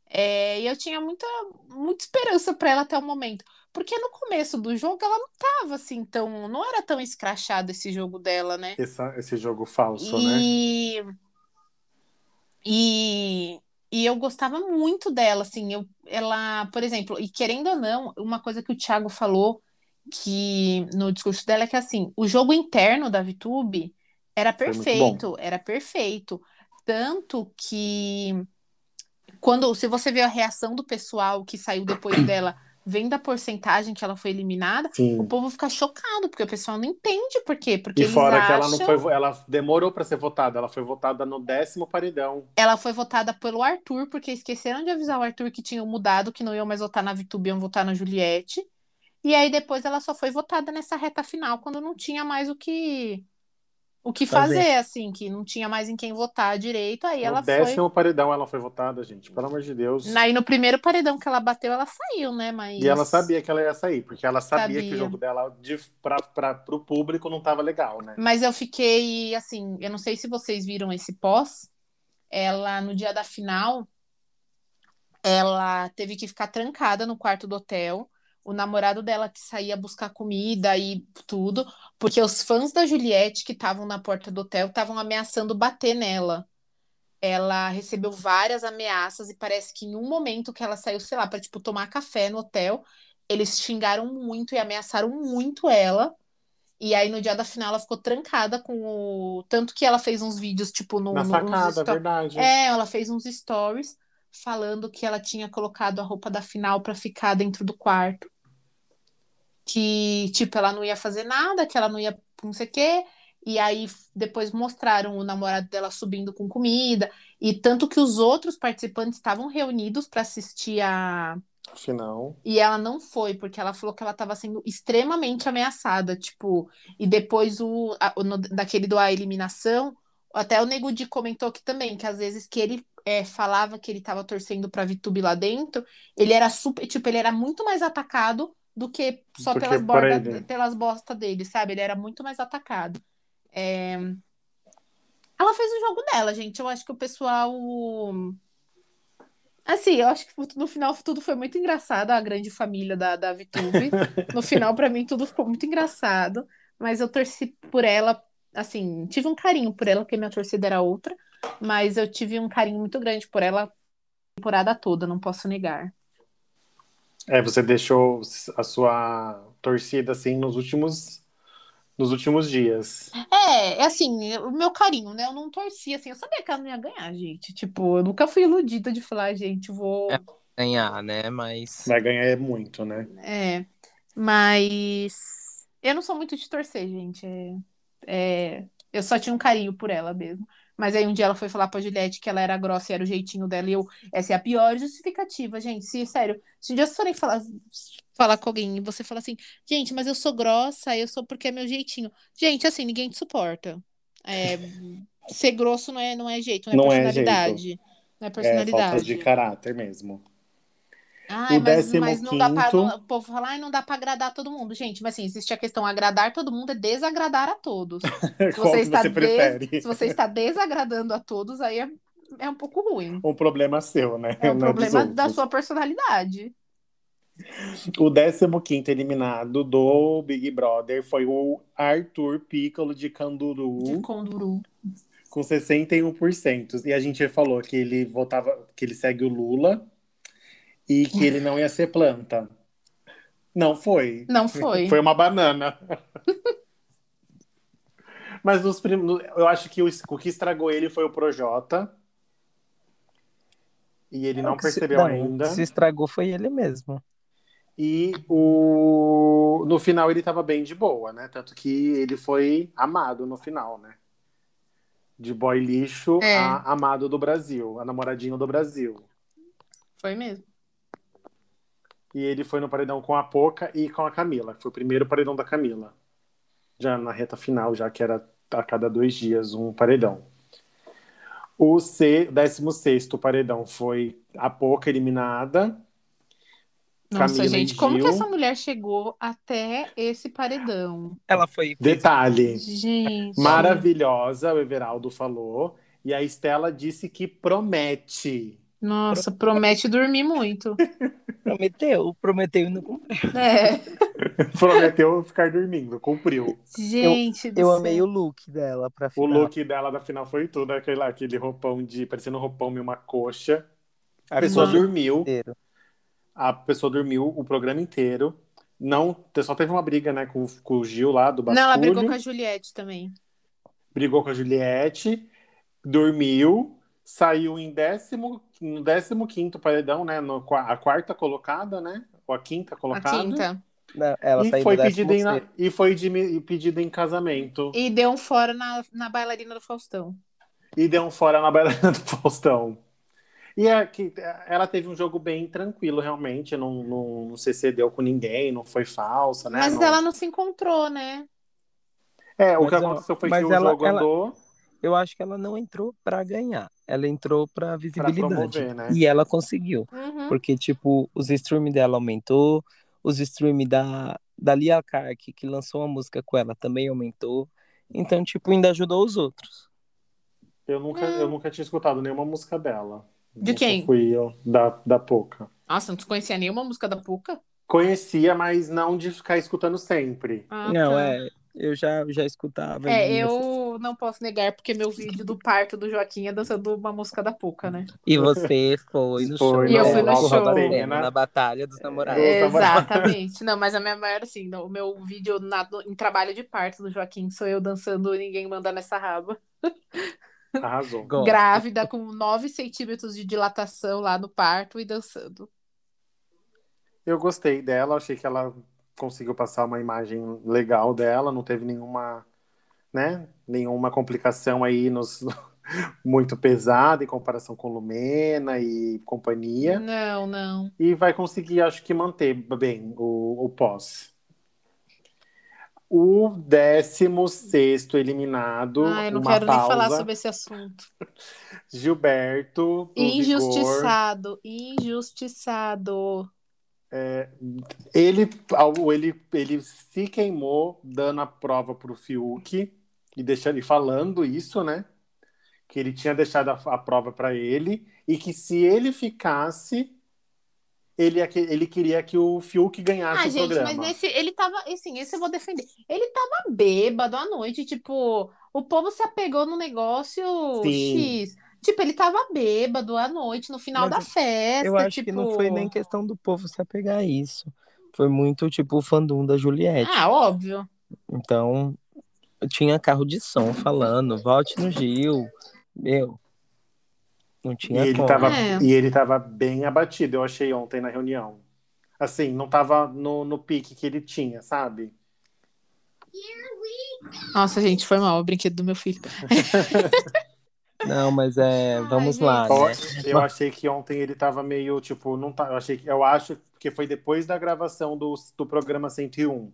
É, e eu tinha muita, muita esperança pra ela até o momento. Porque no começo do jogo ela não tava assim tão. Não era tão escrachado esse jogo dela, né?
Essa- esse jogo falso, né?
E, e, e eu gostava muito dela, assim, eu, ela, por exemplo, e querendo ou não, uma coisa que o Thiago falou que no discurso dela é que assim, o jogo interno da VTube era perfeito, era perfeito. Tanto que quando, se você vê a reação do pessoal que saiu depois dela vendo a porcentagem que ela foi eliminada,
Sim.
o povo fica chocado, porque o pessoal não entende por quê. Porque
E fora
acham...
que ela não foi, ela demorou pra ser votada, ela foi votada no décimo paredão.
Ela foi votada pelo Arthur, porque esqueceram de avisar o Arthur que tinham mudado, que não iam mais votar na Vitube, iam votar na Juliette. E aí depois ela só foi votada nessa reta final, quando não tinha mais o que o que
Fazer.
fazer, assim, que não tinha mais em quem votar direito. Aí ela
no
foi.
décimo paredão ela foi votada, gente. Pelo amor de Deus.
Aí no primeiro paredão que ela bateu, ela saiu, né? Mas
E ela sabia que ela ia sair, porque ela sabia, que
Sabia.
o jogo dela de, pra, pra, pro público não tava legal, né?
Mas eu fiquei assim, eu não sei se vocês viram esse pós. Ela, no dia da final, ela teve que ficar trancada no quarto do hotel. O namorado dela que saía buscar comida e tudo, porque os fãs da Juliette que estavam na porta do hotel estavam ameaçando bater nela. Ela recebeu várias ameaças e parece que em um momento que ela saiu, sei lá, para tipo tomar café no hotel, eles xingaram muito e ameaçaram muito ela. E aí, no dia da final, ela ficou trancada com o. Tanto que ela fez uns vídeos, tipo, no.
Na sacada, verdade.
É, ela fez uns stories falando que ela tinha colocado a roupa da final pra ficar dentro do quarto. Que, tipo, ela não ia fazer nada, que ela não ia não sei o quê. E aí, depois mostraram o namorado dela subindo com comida. E tanto que os outros participantes estavam reunidos pra assistir a,
Afinal.
e ela não foi, porque ela falou que ela estava sendo extremamente ameaçada, tipo, e depois o, a- o no- daquele do A Eliminação, até o Nego Di comentou aqui também, que às vezes que ele é, falava que ele estava torcendo pra Vitube lá dentro, ele era super, tipo, ele era muito mais atacado do que só
Do que
pelas
ele.
pelas bostas dele, sabe? Ele era muito mais atacado. É, Ela fez o jogo dela, gente. Eu acho que o pessoal Assim, eu acho que no final tudo foi muito engraçado, a grande família da, da VTube. No final, pra mim, tudo ficou muito engraçado. Mas eu torci por ela, assim, tive um carinho por ela, porque minha torcida era outra. Mas eu tive um carinho muito grande por ela a temporada toda, não posso negar.
É, você deixou a sua torcida assim nos últimos nos últimos dias.
É, é assim, o meu carinho, né? Eu não torci, assim, eu sabia que ela não ia ganhar, gente. Tipo, eu nunca fui iludida de falar, gente, vou.
É. Ganhar, né? Mas.
Vai ganhar é muito, né?
É, mas eu não sou muito de torcer, gente. É, é, eu só tinha um carinho por ela mesmo. Mas aí um dia ela foi falar pra Juliette que ela era grossa e era o jeitinho dela. E eu, essa é a pior justificativa, gente. Se, sério, se um dia vocês forem falar, falar com alguém e você fala assim, gente, mas eu sou grossa, eu sou porque é meu jeitinho. Gente, assim, ninguém te suporta. É, ser grosso não é, não é jeito, não é
Não é
personalidade. Não é
É
personalidade.
falta de caráter mesmo.
Ai,
O
mas, mas não dá não- O povo fala, ai, não dá pra agradar todo mundo. Gente, mas assim, existe a questão agradar todo mundo é desagradar a todos. Se você, está
você
des-
prefere?
se você está desagradando a todos, aí é, é um pouco ruim.
Um problema seu, né?
É um
Não dos
problema da sua personalidade.
O 15 eliminado do Big Brother foi o Arthur Piccolo de Canduru,
De conduru.
com 61%. E a gente falou que ele votava, que ele segue o Lula e que ele não ia ser planta. Não foi.
Não foi.
Foi uma banana. Mas nos eu acho que o, o que estragou ele foi o Projota. E ele não
O que se-
percebeu
não,
ainda.
O que se estragou foi ele mesmo.
E o... no final ele tava bem de boa, né? Tanto que ele foi amado no final, né? De boy lixo
É.
a amado do Brasil, a namoradinho do Brasil.
Foi mesmo.
E ele foi no paredão com a Poca e com a Camila. Foi o primeiro paredão da Camila. Já na reta final, já que era a cada dois dias um paredão. O C, 16 paredão foi a Poca eliminada.
Nossa,
Camila e
gente, como que essa mulher chegou até esse paredão?
Ela foi.
Detalhe.
Gente.
Maravilhosa, o Everaldo falou. E a Estela disse que promete.
Nossa, promete dormir muito.
Prometeu, prometeu e não cumpriu.
É.
Prometeu ficar dormindo, cumpriu.
Gente, do
Eu
céu.
amei o look dela pra
O
final.
look dela da final foi tudo, aquele, lá, aquele roupão de. parecendo um roupão e uma coxa. A
A
pessoa
Mano.
dormiu.
inteiro.
A pessoa dormiu o programa inteiro. Não, só teve uma briga, né, com, com o Gil lá do Basculho.
Não, ela brigou com a Juliette também.
brigou com a Juliette, dormiu, saiu em décimo, no décimo quinto paredão, né? No, a quarta colocada, né? ou a quinta
A
colocada.
quinta.
Não, ela
E
saiu
foi, pedida em, e foi de, pedida em casamento.
E deu um fora na, na bailarina do Faustão.
E deu um fora na bailarina do Faustão. E é que ela teve um jogo bem tranquilo, realmente. Não, não, não se cedeu com ninguém, não foi falsa, né?
Mas
Não-
ela não se encontrou, né?
É, o
Mas,
que aconteceu foi que o
ela-
jogo
ela-
andou.
Eu acho que ela não entrou pra ganhar. Ela entrou pra visibilidade.
promover, né?
E ela conseguiu.
Uhum.
Porque, tipo, os streams dela aumentou, os streams da, da Lia Clark, que lançou uma música com ela, também aumentou. Então, tipo, ainda ajudou os outros.
Eu nunca, eu nunca tinha escutado nenhuma música dela.
De
Nunca
quem?
Fui eu, da, da Poca.
Nossa, não conhecia nenhuma música da Puca?
Conhecia, mas não de ficar escutando sempre.
Ah,
não,
tá.
é. Eu já, já escutava.
É, eu não posso negar, porque meu vídeo do parto do Joaquim é dançando uma música da Puca, né?
E você foi no show.
E eu fui no show.
cena, Na Batalha dos Namorados.
Exatamente. Não, mas a minha maior, assim, o meu vídeo na- em trabalho de parto do Joaquim sou eu dançando Ninguém Manda Nessa Raba.
Arrasou.
Grávida, com 9 centímetros de dilatação lá no parto e dançando.
Eu gostei dela, achei que ela conseguiu passar uma imagem legal dela, não teve nenhuma, né, nenhuma complicação aí nos muito pesada em comparação com Lumena e companhia.
Não, não.
E vai conseguir, acho que, manter bem o, o pós. O 16 eliminado,
Ah, eu não
uma
quero nem
pausa.
falar sobre esse assunto.
Gilberto, do Vigor.
Injustiçado, injustiçado.
Ele, ele, ele se queimou dando a prova pro Fiuk e deixando e falando isso, né? Que ele tinha deixado a, a prova para ele e que se ele ficasse, ele, que- ele queria que o Fiuk ganhasse
Ah,
o
gente,
programa.
mas nesse. Ele tava. Assim, esse eu vou defender. Ele tava bêbado à noite, tipo, o povo se apegou no negócio
Sim.
X. Tipo, ele tava bêbado à noite, no final
Mas
da festa.
Eu acho
tipo...
que não foi nem questão do povo se apegar a isso. Foi muito, tipo, o fandom da Juliette.
Ah, óbvio.
Então, tinha carro de som falando, volte no Gil. Meu, não
E
tinha
ele,
como.
tava,
É.
e ele tava bem abatido, eu achei ontem na reunião. Assim, não tava no, no pique que ele tinha, sabe?
Nossa, gente, foi mal o brinquedo do meu filho.
Não, mas é, vamos
Ai,
lá, né?
Eu achei que ontem ele tava meio, tipo, não tá, eu achei que eu acho que foi depois da gravação do, do programa 101.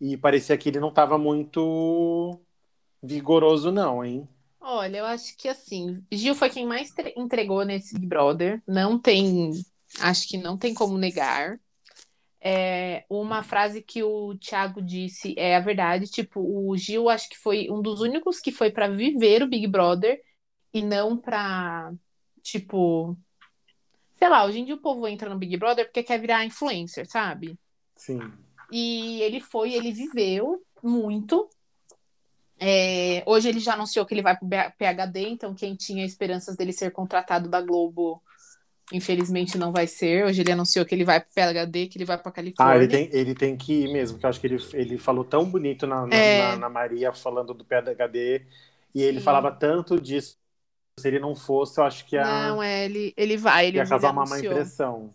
E parecia que ele não tava muito vigoroso não, hein?
Olha, eu acho que assim, Gil foi quem mais tre- entregou nesse Big Brother. Não tem, acho que não tem como negar. É, uma frase que o Thiago disse é a verdade. Tipo, o Gil acho que foi um dos únicos que foi para viver o Big Brother e não para, tipo, sei lá, hoje em dia o povo entra no Big Brother porque quer virar influencer, sabe?
Sim.
E ele foi, ele viveu muito. É, hoje ele já anunciou que ele vai pro PHD, então quem tinha esperanças dele ser contratado da Globo, infelizmente não vai ser. Hoje ele anunciou que ele vai pro PHD, que ele vai pra Califórnia.
Ah, ele tem, ele tem que ir mesmo, porque eu acho que ele, ele falou tão bonito na, na,
É.
na- na Maria falando do PHD, e ele
Sim.
falava tanto disso. Se ele não fosse, eu acho que ia,
Não, é, ele, ele vai. Ele,
ia
hoje ele
causar uma má
anunciou.
impressão.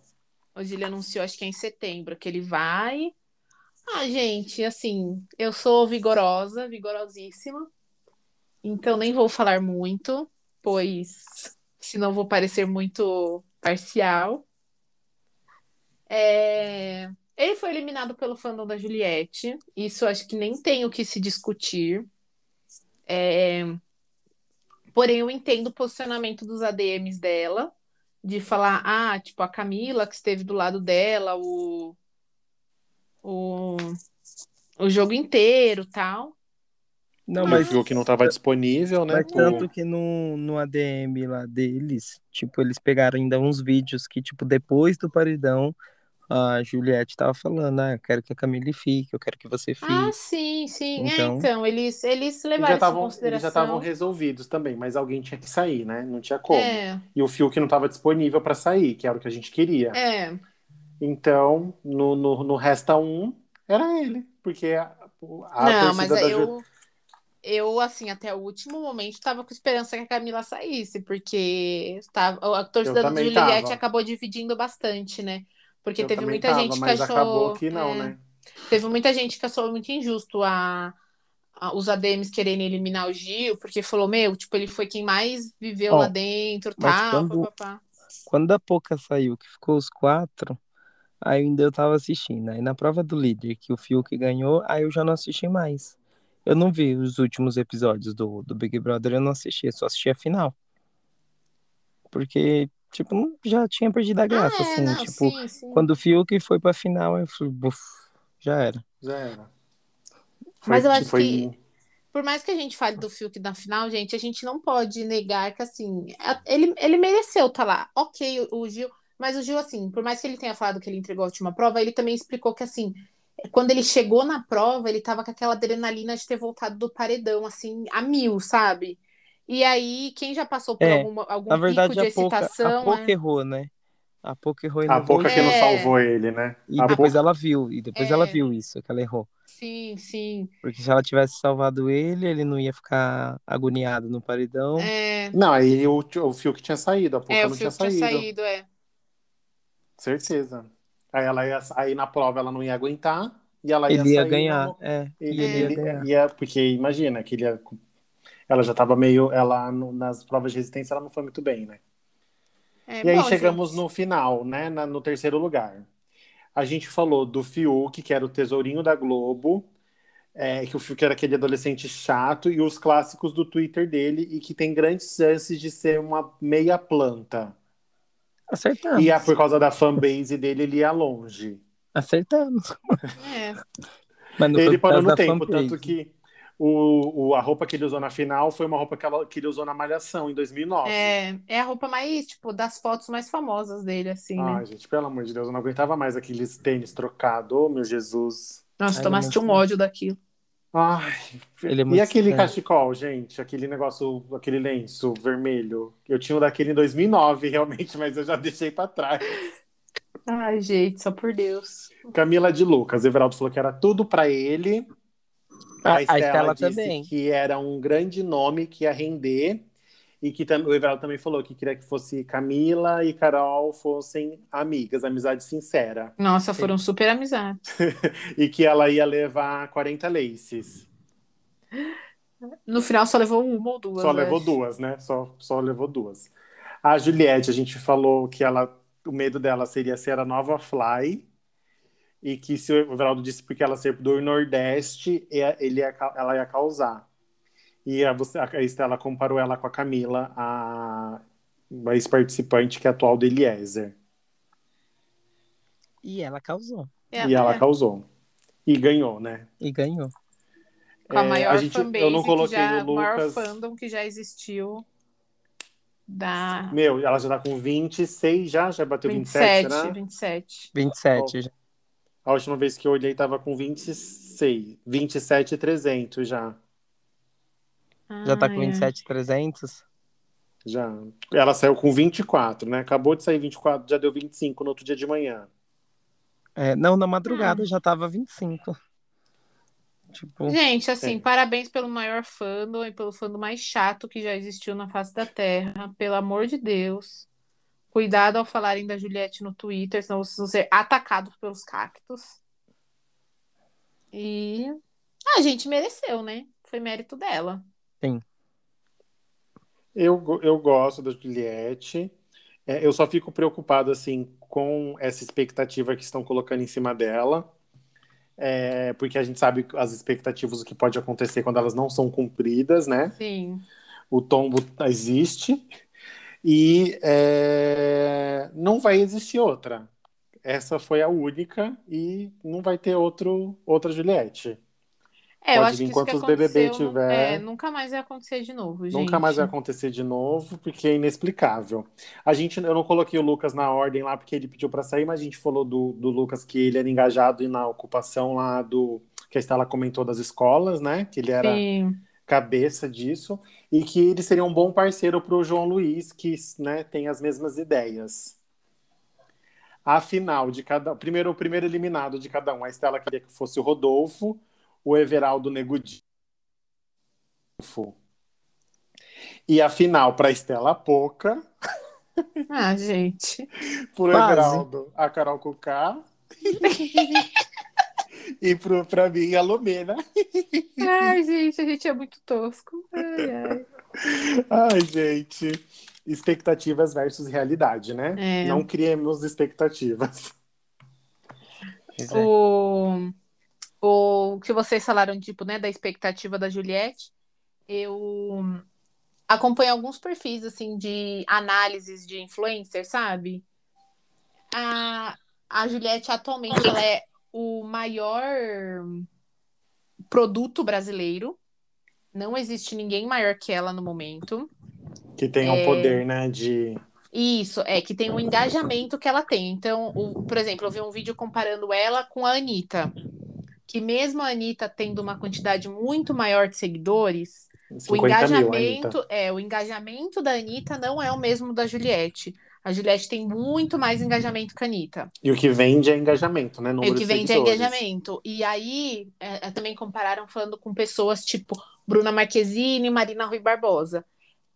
Hoje ele anunciou, acho que é em setembro, que ele vai. Ah, gente, assim, eu sou vigorosa, vigorosíssima. Então nem vou falar muito, pois senão vou parecer muito parcial. É, Ele foi eliminado pelo fandom da Juliette. Isso acho que nem tem o que se discutir. É, Porém, eu entendo o posicionamento dos ADMs dela de falar, ah, tipo, a Camila que esteve do lado dela o, o, o jogo inteiro tal.
Não,
Mas viu que não estava disponível, né?
mas
por-
tanto que no, no ADM lá deles, tipo, eles pegaram ainda uns vídeos que, tipo, depois do paredão, a Juliette tava falando, ah, eu quero que a Camille fique, eu quero que você fique.
Ah, sim, sim. É,
Então-
então, eles, eles
Eles
levaram
já
em
estavam eles já
consideração.
estavam resolvidos também, mas alguém tinha que sair, né? Não tinha como.
É,
E o Fiuk não estava disponível para sair, que era o que a gente queria.
é.
Então, no, no, no Resta Um, era ele. Porque a, a
Não,
torcida
mas
da Ju-
eu, eu, assim, até o último momento, tava com esperança que a Camila saísse, porque tava, a torcida
Eu
da
também
Juliette
tava.
acabou dividindo bastante, né? Porque
Eu
teve muita
tava,
gente que
mas
achou.
acabou que não,
é,
né?
Teve muita gente que achou muito injusto a, a- os ADMs quererem eliminar o Gil, porque falou, meu, tipo, ele foi quem mais viveu
Ó,
lá dentro, tal,
quando-
papapá.
Quando a Poca saiu, que ficou os quatro, aí ainda eu tava assistindo. Aí na prova do líder, que o Fiuk ganhou, aí eu já não assisti mais. Eu não vi os últimos episódios do, do Big Brother, eu não assisti, eu só assisti a final. Porque, tipo, já tinha perdido a graça,
ah, é,
assim.
não,
tipo,
sim, sim.
quando o Fiuk foi pra final, eu falei, buf, já era.
Já era.
Mas eu
Foi-
acho
foi-
que- Por mais que a gente fale do Fiuk na final, gente, a gente não pode negar que, assim, a- ele, ele mereceu estar lá. Ok, o, o Gil, mas o Gil, assim, por mais que ele tenha falado que ele entregou a última prova, ele também explicou que, assim, quando ele chegou na prova, ele tava com aquela adrenalina de ter voltado do paredão, assim, a mil, sabe? E aí, quem já passou por
É,
alguma, algum
Na verdade,
pico de
a Poca, a
excitação.
Poca
é-
errou, né? A Poca errou e
A pouca que não salvou ele, né?
E
A
depois
Poca-
ela viu, e depois
É.
ela viu isso, que ela errou.
Sim, sim.
Porque se ela tivesse salvado ele, ele não ia ficar agoniado no paredão.
É,
Não, aí o, o Fiuk tinha saído, a pouca
é o
não tinha
Fiuk tinha
saído.
saído, é.
Certeza. Aí ela ia, aí na prova ela não ia aguentar e ela ia
ele ia
sair,
ganhar,
não-
é.
Ele,
ele ia ganhar.
ia- porque imagina que ele ia, ela já tava meio, ela no- nas provas de resistência ela não foi muito bem, né?
É,
E aí
bom,
chegamos
gente.
no final, né? na- no terceiro lugar. A gente falou do Fiuk, que era o tesourinho da Globo, é, que o Fiuk era aquele adolescente chato, e os clássicos do Twitter dele, e que tem grandes chances de ser uma meia planta.
Acertamos.
E é por causa da fanbase dele, ele ia longe.
Acertamos.
É.
Mas não foi
Ele parou no tempo, tanto que o, o- a roupa que ele usou na final foi uma roupa que, ela- que ele usou na Malhação, em 2009.
É, é a roupa mais, tipo, das fotos mais famosas dele, assim, né?
Ai, gente, pelo amor de Deus, eu não aguentava mais aqueles tênis trocados. Oh, meu Jesus.
Nossa,
Ai,
Tomás
eu não
tinha um ódio daquilo.
Ai,
Ele é
e aquele
estranho.
cachecol, gente? Aquele negócio, aquele lenço vermelho. Eu tinha um daquele em 2009, realmente, mas eu já deixei pra trás.
Ai, gente, só por Deus.
Camila de Lucas. Everaldo falou que era tudo pra ele.
A-
A Estela,
Estela
disse
também.
que era um grande nome que ia render. E que o Everaldo também falou que queria que fosse Camila e Carol fossem amigas, amizade sincera.
Nossa, foram super amizades.
E que ela ia levar 40 laces.
No final só levou uma ou duas.
Só levou
acho.
duas, né? Só, só levou duas. A Juliette, a gente falou que ela, o medo dela seria ser a nova Fly. E que se o Everaldo disse porque ela ser do Nordeste, ele ia ela ia causar. E a, você- a Estela comparou ela com a Camila, a a ex-participante que é atual do Eliezer.
E ela causou.
É,
e ela
é,
causou. E ganhou, né?
E ganhou.
com a
É,
maior
a gente- eu
fanbase,
não coloquei
que já,
o
o maior
Lucas.
fandom que já existiu da
Meu, ela já tá com 26 já? Já bateu 27,
27,
será?
27.
27 já.
A última vez que eu olhei tava com 26, 27 e 300 já.
Já tá
Ah,
com
é.
27,300?
Já. Ela saiu com 24, né? Acabou de sair 24, já deu 25 no outro dia de manhã.
É, não, na
Ah.
madrugada já tava 25. Tipo,
Gente, assim,
É.
parabéns pelo maior fandom e pelo fandom mais chato que já existiu na face da Terra. Pelo amor de Deus. Cuidado ao falarem da Juliette no Twitter, senão vocês vão ser atacados pelos cactos. E. Ah, a gente mereceu, né? Foi mérito dela.
Eu, go- eu gosto da Juliette. É, eu só fico preocupado, assim, com essa expectativa que estão colocando em cima dela. É, porque a gente sabe as expectativas, o que pode acontecer quando elas não são cumpridas, né?
Sim.
o tombo existe e é, não vai existir outra. Essa foi a única e não vai ter outro, outra Juliette.
É, eu
Pode
acho
vir
que que
quantos BBB tiver.
é, nunca mais vai acontecer de novo, gente.
Nunca mais vai acontecer de novo, porque é inexplicável. A gente, eu não coloquei o Lucas na ordem lá, porque ele pediu para sair, mas a gente falou do, do Lucas que ele era engajado na ocupação lá do. Que a Estela comentou das escolas, né? Que ele era
Sim.
Cabeça disso e que ele seria um bom parceiro para o João Luiz, que né, tem as mesmas ideias. A final de cada primeiro o primeiro eliminado de cada um, a Estela queria que fosse o Rodolfo, o Everaldo Negudinho. E a final para Estela Poca
Ah, gente.
Pro
Quase.
Everaldo, a Carol Kuká. e pro, pra mim, a Lumena.
Ai, gente, a gente é muito tosco. Ai, ai.
Ai, gente. Expectativas versus realidade, né?
É.
Não criemos expectativas.
É.
O, o que vocês falaram, tipo, né, da expectativa da Juliette, eu acompanho alguns perfis, assim, de análises de influencer, sabe? A, a Juliette, atualmente, ela é o maior produto brasileiro. Não existe ninguém maior que ela no momento.
Que tenham
É.
poder, né? De.
Isso, é que tem o engajamento que ela tem. Então, o- por exemplo, eu vi um vídeo comparando ela com a Anitta. Que mesmo a Anitta tendo uma quantidade muito maior de seguidores, o
50 mil,
engajamento,
Anitta.
é, o engajamento da Anitta não é o mesmo da Juliette. A Juliette tem muito mais engajamento que a Anitta.
E o que vende é engajamento, né?
E
Número
o que
de
vende é engajamento. E aí, é, é, também compararam falando com pessoas tipo Bruna Marquezine e Marina Rui Barbosa.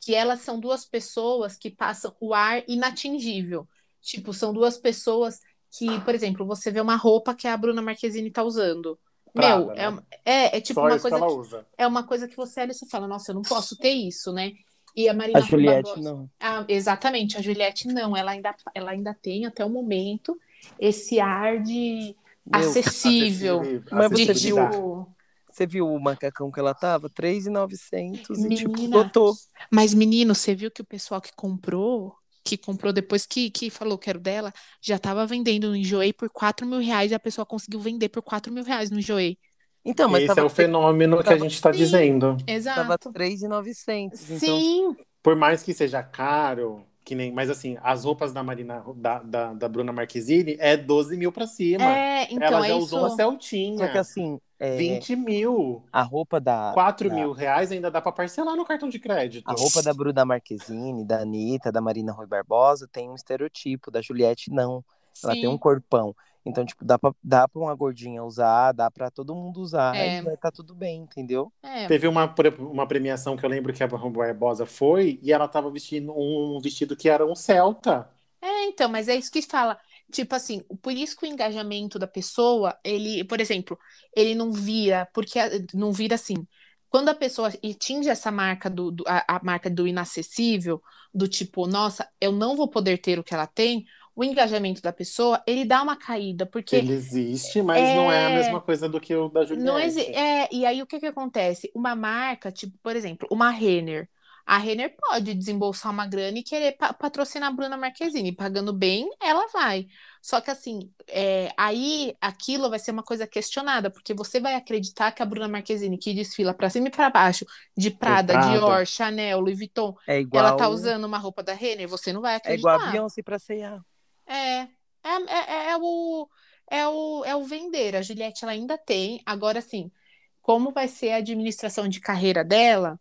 Que elas são duas pessoas que passam o ar inatingível. Tipo, são duas pessoas que, por exemplo, você vê uma roupa que a Bruna Marquezine tá usando.
Prada,
Meu,
né?
é, é, é tipo
Só
uma coisa
que
é uma coisa que você olha e você fala, nossa, eu não posso ter isso, né? E a Marina
A Juliette
Barbosa-
não.
ah, exatamente, a Juliette não, ela ainda, ela ainda tem até o momento esse ar de
Meu,
acessível,
Mas
de
você
tipo,
Você viu o macacão que ela tava? 3,900 e tipo, botou.
mas menino, você viu que o pessoal que comprou, que comprou depois que, que falou que era o dela, já tava vendendo no Enjoei por 4 mil reais e a pessoa conseguiu vender por 4 mil reais no Enjoei.
Então, mas
Esse
tava,
é o fenômeno que a
tava-
gente está
Sim.
dizendo.
tava
Exato.
3,900. Então,
Sim,
Por mais que seja caro, que nem. Mas assim, as roupas da Marina, da, da, da Bruna Marquezine é 12 mil pra cima.
é, então
Ela já
é
usou uma
isso.
Celtinha.
só que assim, é,
20 mil.
a roupa da.
4
da-
mil reais ainda dá pra parcelar no cartão de crédito.
A roupa da Bruna Marquezine, da Anitta, da Marina Rui Barbosa tem um estereotipo, da Juliette não. Ela tem um
Sim.
corpão. Então, tipo, dá pra, dá pra uma gordinha usar, dá pra todo mundo usar
É.
e vai tá tudo bem, entendeu?
É,
Teve uma, uma premiação que eu lembro que a Barbosa foi e ela tava vestindo um vestido que era um Celta.
É, então, mas é isso que fala. Tipo assim, por isso que o engajamento da pessoa, ele, por exemplo, ele não vira, porque não vira assim. Quando a pessoa atinge essa marca do, do- a, a marca do inacessível, do tipo, nossa, eu não vou poder ter o que ela tem, o engajamento da pessoa, ele dá uma caída, porque
Ele existe, mas não é a
É.
mesma coisa do que o da Juliette.
não exi- é, e aí o que que acontece? Uma marca, tipo, por exemplo, uma Renner. A Renner pode desembolsar uma grana e querer pa- patrocinar a Bruna Marquezine. Pagando bem, ela vai. Só que assim, é, aí aquilo vai ser uma coisa questionada, porque você vai acreditar que a Bruna Marquezine, que desfila pra cima e pra baixo, de Prada,
Prada.
Dior, Chanel, Louis Vuitton,
É igual.
ela tá usando uma roupa da Renner, você não vai
É igual a
acreditar.
Beyoncé pra C&A.
É, é, é, é o, é, o, é o vender. A Juliette ela ainda tem. Agora, assim, como vai ser a administração de carreira dela?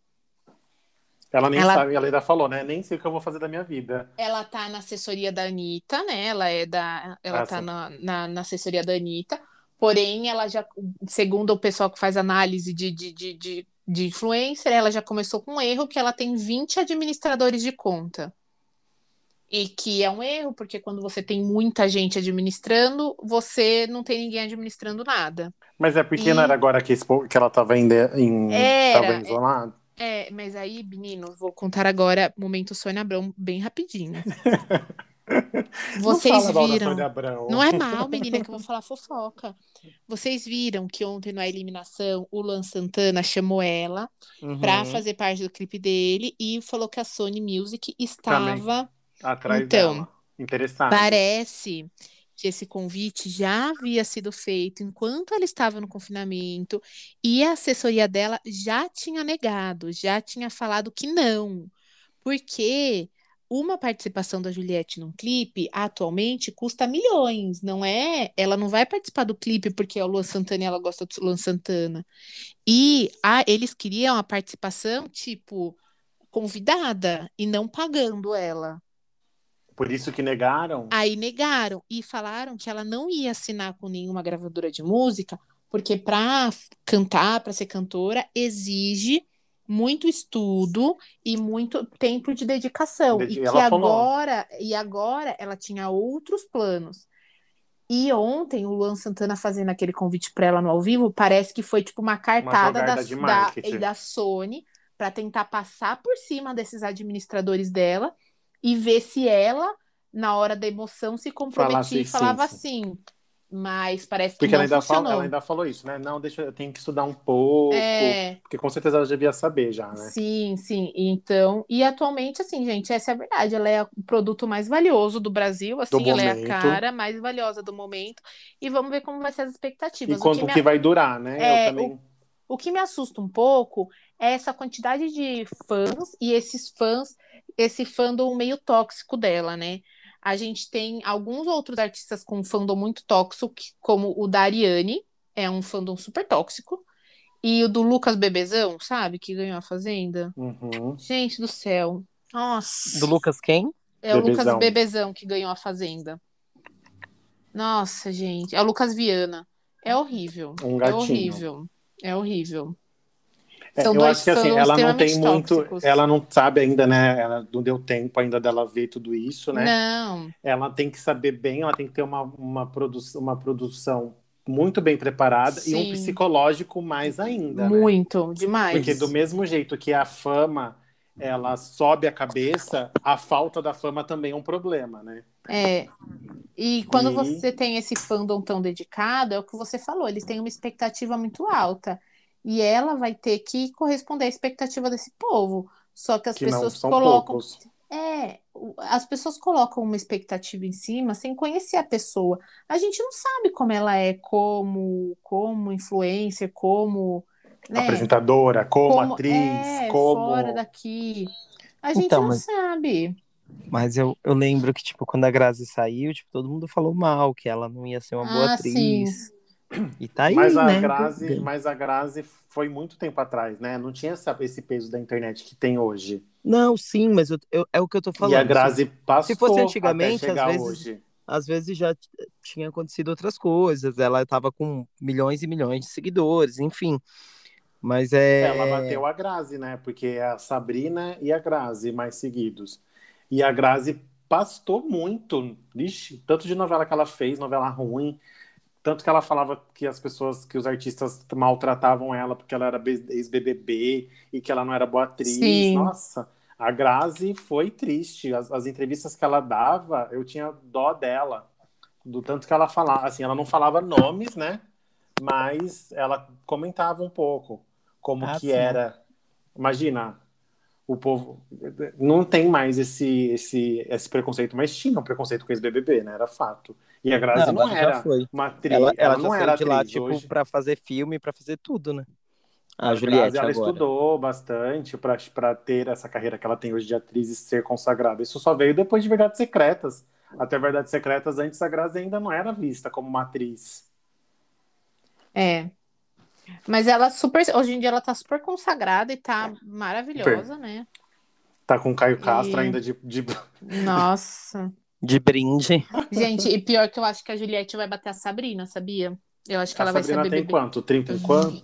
Ela nem
Ela-
sabe, ela ainda falou, né? Nem sei o que eu vou fazer da minha vida.
Ela tá na assessoria da Anitta, né? Ela é da. Ela
Ah,
tá na, na, na assessoria da Anitta. Porém, ela já, segundo o pessoal que faz análise de, de, de, de, de influencer, ela já começou com um erro que ela tem 20 administradores de conta. E que é um erro, porque quando você tem muita gente administrando, você não tem ninguém administrando nada.
Mas é porque
E-
não era agora que, que ela tava em, em,
Era,
isolada?
É, mas aí, menino, vou contar agora momento Sônia Abrão bem rapidinho. Vocês
não
viram? Não é mal, menina, que eu vou falar fofoca. Vocês viram que ontem na eliminação o Luan Santana chamou ela
Uhum.
pra fazer parte do clipe dele e falou que a Sony Music estava.
Atrás
Então,
dela. Interessado.
Parece que esse convite já havia sido feito enquanto ela estava no confinamento e a assessoria dela já tinha negado, já tinha falado que não, porque uma participação da Juliette num clipe atualmente custa milhões, não é? Ela não vai participar do clipe porque é o Luan Santana e ela gosta do Luan Santana. E ah, eles queriam a participação, tipo, convidada e não pagando ela.
Por isso que negaram?
Aí negaram e falaram que ela não ia assinar com nenhuma gravadora de música, porque para cantar, para ser cantora, exige muito estudo e muito tempo de dedicação.
Dedi-
e que
falou.
agora, e agora ela tinha outros planos. E ontem o Luan Santana fazendo aquele convite para ela no ao vivo, parece que foi tipo uma cartada
jogada
da, da, da Sony para tentar passar por cima desses administradores dela e ver se ela, na hora da emoção, se comprometia e falava
sim,
assim. Mas parece que
Porque
não
ela ainda,
funcionou.
fala, ela ainda falou isso, né? Não, deixa eu tenho que estudar um pouco.
É,
Porque com certeza ela devia saber já, né?
Sim, sim. Então, e atualmente, assim, gente, essa é a verdade. Ela é o produto mais valioso do Brasil, assim, ela é a
momento.
cara mais valiosa do momento. E vamos ver como vai ser as
E
expectativas. O
quanto
que
que,
me,
vai durar, né?
É,
eu também.
o que me assusta um pouco é essa quantidade de fãs e esses fãs, esse fandom meio tóxico dela, né? A gente tem alguns outros artistas com fandom muito tóxico, como o da Ariane, é um fandom super tóxico. E o do Lucas Bebezão, sabe? Que ganhou a Fazenda.
Uhum.
Gente do céu. Nossa.
Do Lucas quem?
É o Lucas
Bebezão.
Bebezão que ganhou a Fazenda. Nossa, gente. É o Lucas Viana. É horrível.
Um
É horrível. É horrível.
É,
São
eu
dois
acho que assim, ela não tem muito.
tóxicos.
Ela não sabe ainda, né? Ela não deu tempo ainda dela ver tudo isso, né?
Não.
Ela tem que saber bem, ela tem que ter uma, uma, produ uma produção muito bem preparada e um
Sim.
psicológico mais ainda, né?
Muito, demais.
Porque do mesmo jeito que a fama ela sobe a cabeça, a falta da fama também é um problema, né?
É. E quando
E-
você tem esse fandom tão dedicado, é o que você falou, eles têm uma expectativa muito alta. E ela vai ter que corresponder à expectativa desse povo. Só que as
Que
pessoas colocam.
poucos.
É, as pessoas colocam uma expectativa em cima sem conhecer a pessoa. A gente não sabe como ela é como, como influencer, como, né,
Apresentadora, como,
como
atriz,
é,
como.
fora daqui. A gente
Então,
não
mas-
sabe.
Mas eu, eu lembro que, tipo, quando a Grazi saiu, tipo, todo mundo falou mal, que ela não ia ser uma boa
Ah,
atriz. E tá aí,
Mas a,
né?
Grazi, mas a Grazi foi muito tempo atrás, né? Não tinha essa- esse peso da internet que tem hoje.
Não, sim, mas eu- eu- é o que eu tô falando.
e a Grazi passou
se fosse antigamente, às vezes-
hoje.
às vezes já tinha acontecido outras coisas. Ela tava com milhões e milhões de seguidores, enfim. Mas é.
Ela bateu a Grazi, né? Porque é a Sabrina e a Grazi mais seguidos. E a Grazi pastou muito, Ixi, tanto de novela que ela fez, novela ruim, tanto que ela falava que as pessoas, que os artistas maltratavam ela porque ela era ex-BBB e que ela não era boa atriz.
Sim.
Nossa, a Grazi foi triste. As, as entrevistas que ela dava, eu tinha dó dela, do tanto que ela falava. Assim, ela não falava nomes, né? Mas ela comentava um pouco como
Ah,
que
sim.
era. Imagina, o povo não tem mais esse, esse, esse preconceito, mas tinha um preconceito com esse BBB, né? Era fato. E a Grazi não,
ela já
era
foi.
uma atriz,
Ela,
ela,
ela
não era
de lá, tipo,
hoje.
pra fazer filme, pra fazer tudo, né? A,
A
Juliette
Grazi, ela
agora.
estudou bastante para ter essa carreira que ela tem hoje de atriz e ser consagrada. Isso só veio depois de Verdades Secretas. Até Verdades Secretas, antes a Grazi ainda não era vista como uma atriz.
É. Mas ela super. Hoje em dia ela tá super consagrada e tá maravilhosa, né?
Tá com o Caio Castro
E-
ainda de, de-
Nossa.
De brinde.
Gente, e pior que eu acho que a Juliette vai bater a Sabrina, sabia? Eu acho que
A
ela vai ser a
Sabrina tem
BBB.
quanto? 30 e quanto?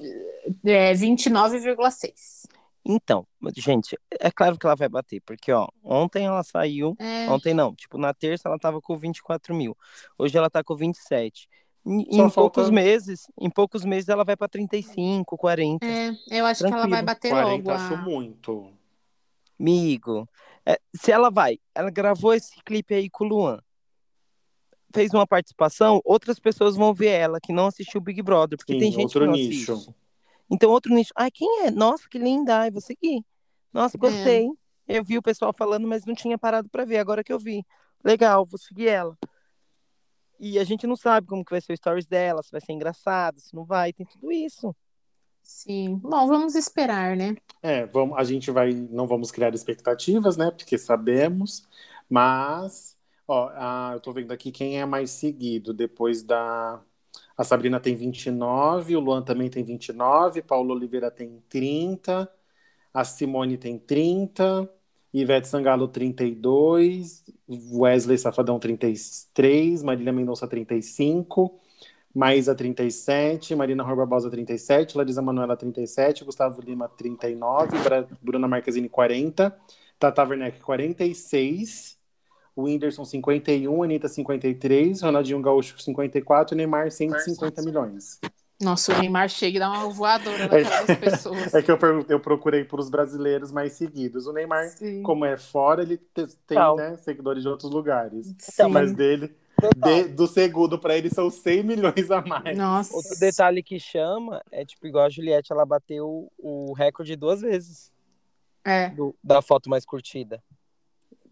É 29,6.
Então, gente, é claro que ela vai bater, porque, ó, ontem ela saiu.
É,
Ontem não, tipo, na terça ela tava com 24 mil. Hoje ela tá com 27. Em,
Só
em
falta-
poucos meses, em poucos meses ela vai pra 35, 40.
é, eu acho que ela vai
Tranquilo.
bater
40
logo.
acho
A...
muito.
Amigo, é, se ela vai, ela gravou esse clipe aí com o Luan, fez uma participação, outras pessoas vão ver ela que não assistiu o Big Brother, porque
Sim,
tem gente
outro
que não
nicho.
assiste. Então, outro nicho. Ai, quem é? Nossa, que linda. Ai, vou seguir. Nossa, gostei. Eu vi o pessoal falando, mas não tinha parado pra ver. Agora que eu vi. Legal, vou seguir ela. E a gente não sabe como que vai ser o stories dela, se vai ser engraçado, se não vai, tem tudo isso.
Sim. Bom, vamos esperar, né?
É, vamos, a gente vai, não vamos criar expectativas, né? Porque sabemos, mas, ó, a- eu tô vendo aqui quem é mais seguido depois da. A Sabrina tem 29, o Luan também tem 29, Paulo Oliveira tem 30, a Simone tem 30, Ivete Sangalo 32, Wesley Safadão 33, Marília Mendonça 35, Maísa 37, Marina Ror Barbosa 37, Larisa Manoela 37, Gustavo Lima 39, Bra- Bruna Marquezine 40, Tata Werneck 46, Whindersson 51, Anitta 53, Ronaldinho Gaúcho 54 e Neymar 150 milhões.
Nossa, o Neymar chega e dá uma voadora na cara das pessoas.
É que eu, eu procurei por os brasileiros mais seguidos. O Neymar,
Sim.
como é fora, ele te- tem né, seguidores de outros lugares.
Sim.
Mas dele, de- do segundo para ele são 100 milhões a mais.
Nossa.
Outro detalhe que chama é, tipo, igual a Juliette, ela bateu o recorde duas vezes
É.
do- da foto mais curtida.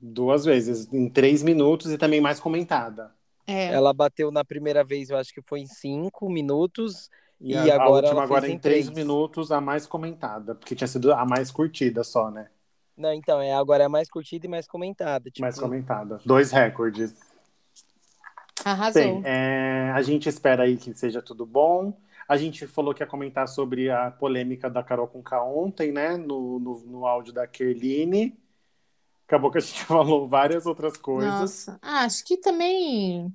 Duas vezes, em três minutos e também mais comentada.
É.
Ela bateu na primeira vez, eu acho que foi em cinco minutos.
E,
E
a, a
agora
última
ela
agora em três
três.
minutos, a mais comentada, porque tinha sido a mais curtida só, né?
Não, então, é, agora é mais curtida e mais comentada. Tipo,
mais comentada. Dois recordes.
Arrasou.
Bem, é, a gente espera aí que seja tudo bom. A gente falou que ia comentar sobre a polêmica da Carol com K ontem, né? No, no, no áudio da Kerline. Acabou que a gente falou várias outras coisas.
Nossa. Ah, acho que também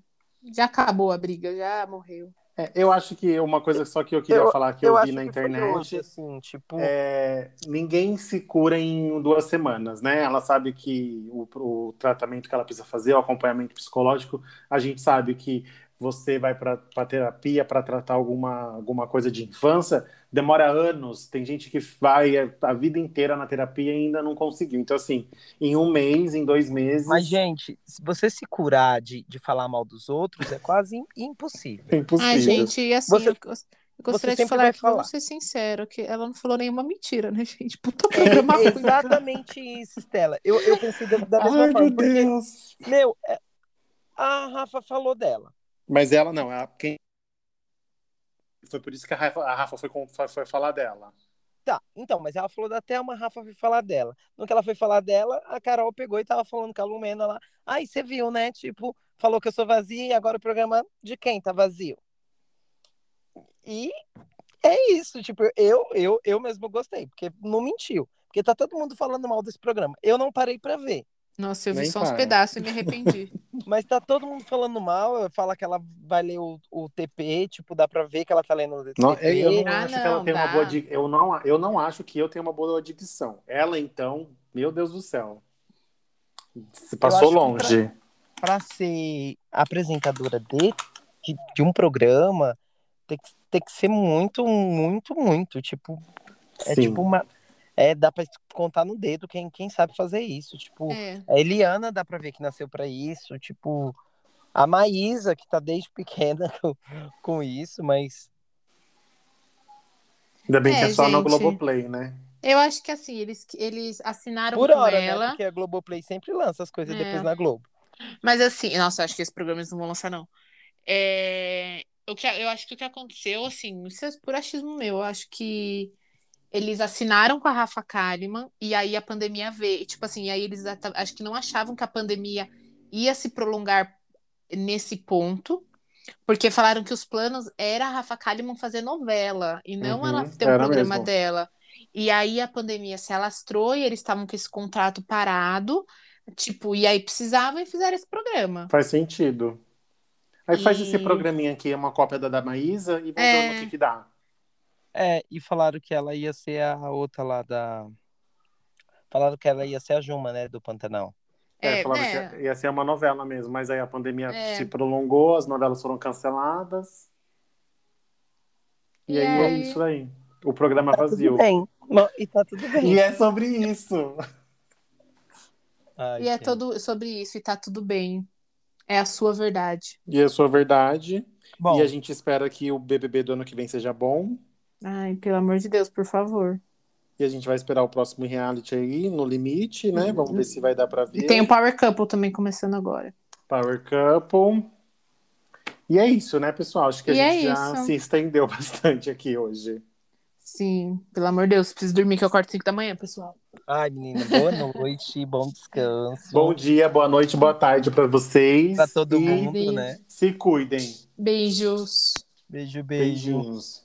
já acabou a briga, já morreu.
É, eu acho que uma coisa só que eu queria
Eu-
falar que eu,
acho
vi na internet.
hoje, assim, tipo,
é, ninguém se cura em duas semanas, né? Ela sabe que o, o tratamento que ela precisa fazer, o acompanhamento psicológico, a gente sabe que você vai para terapia para tratar alguma, alguma coisa de infância, demora anos. Tem gente que vai a vida inteira na terapia e ainda não conseguiu. Então, assim, em um mês, em dois meses.
Mas, gente, se você se curar de, de falar mal dos outros, é quase im- impossível.
é impossível.
Ai, gente, e assim,
Você-
eu, eu gostaria de falar que,
falar.
vamos ser sinceros, que ela não falou nenhuma mentira, né, gente? Puta programa
É exatamente isso, Stella. Eu, eu pensei da, da mesma
Ai,
forma,
meu
porque,
Deus.
meu, é- a Rafa falou dela.
Mas ela não, ela, quem... foi por isso que a Rafa, a Rafa foi, foi, falar dela.
Tá, então, mas ela falou da Thelma, a Rafa foi falar dela. No que ela foi falar dela, a Carol pegou e tava falando com a Lumena lá. Ai, você viu, né? Tipo, falou que eu sou vazia e agora o programa de quem tá vazio? E é isso, tipo, eu, eu, eu mesmo gostei, porque não mentiu. Porque tá todo mundo falando mal desse programa. Eu não parei pra ver.
Nossa, eu vi
Nem
só uns
para.
pedaços e me arrependi.
Mas tá todo mundo falando mal, fala que ela vai ler o, o TP, tipo, dá pra ver que ela tá lendo o TP.
Não, eu, eu não
Ah,
acho que ela
não,
tem uma boa eu não Eu não acho que eu tenho uma boa dicção. Ela, então, meu Deus do céu. Se passou longe.
Pra ser apresentadora de, de, de um programa, tem que, tem que ser muito, muito, muito. Tipo, é
Sim.
tipo uma. É, dá pra contar no dedo quem, quem sabe fazer isso. Tipo,
É.
a Eliana dá pra ver que nasceu pra isso. Tipo, a Maísa, que tá desde pequena com, com isso, mas.
Ainda bem que
É,
é só no
gente.
Globoplay, né?
Eu acho que assim, eles, eles assinaram
Por
com
hora, né?
ela.
Porque a Globoplay sempre lança as coisas
É.
depois na Globo.
Mas assim, nossa, eu acho que esse programa eles não vão lançar, não. É, o que, eu acho que o que aconteceu, assim, isso é por achismo meu, eu acho que eles assinaram com a Rafa Kalimann e aí a pandemia veio. e, Tipo assim, aí eles ata- acho que não achavam que a pandemia ia se prolongar nesse ponto, porque falaram que os planos era a Rafa Kalimann fazer novela e não
Uhum,
ela ter um
era
programa
mesmo.
dela. E aí a pandemia se alastrou e eles estavam com esse contrato parado. Tipo, e aí precisavam e fizeram esse programa.
Faz sentido. Aí faz
E-
esse programinha aqui, uma cópia da da Maísa, e vamos
É.
ver no que, que dá.
É, e falaram que ela ia ser a outra lá da. Falaram que ela ia ser a Juma, né, do Pantanal.
É,
É,
falaram
né?
que ia ser uma novela mesmo, mas aí a pandemia
É.
se prolongou, as novelas foram canceladas. E,
E
aí, é isso aí. O programa
Tá
vazio.
tudo bem. Não, E tá tudo bem.
E é sobre isso.
Ai,
E é
gente.
todo sobre isso e tá tudo bem. É a sua verdade.
E é sua verdade.
Bom,
E a gente espera que o BBB do ano que vem seja bom.
Ai, pelo amor de Deus, por favor.
E a gente vai esperar o próximo reality aí, no limite, né? Vamos ver se vai dar pra ver.
E tem o Power Couple também começando agora.
Power Couple. E é isso, né, pessoal? Acho que a
E é
gente já
isso.
se estendeu bastante aqui hoje.
Sim, pelo amor de Deus, preciso dormir que eu acordo 5 da manhã, pessoal.
Ai, menina, boa noite, bom descanso.
Bom dia, boa noite, boa tarde pra vocês.
pra todo
E
mundo, né?
Se cuidem.
Beijos.
Beijo, beijo.
Beijinhos.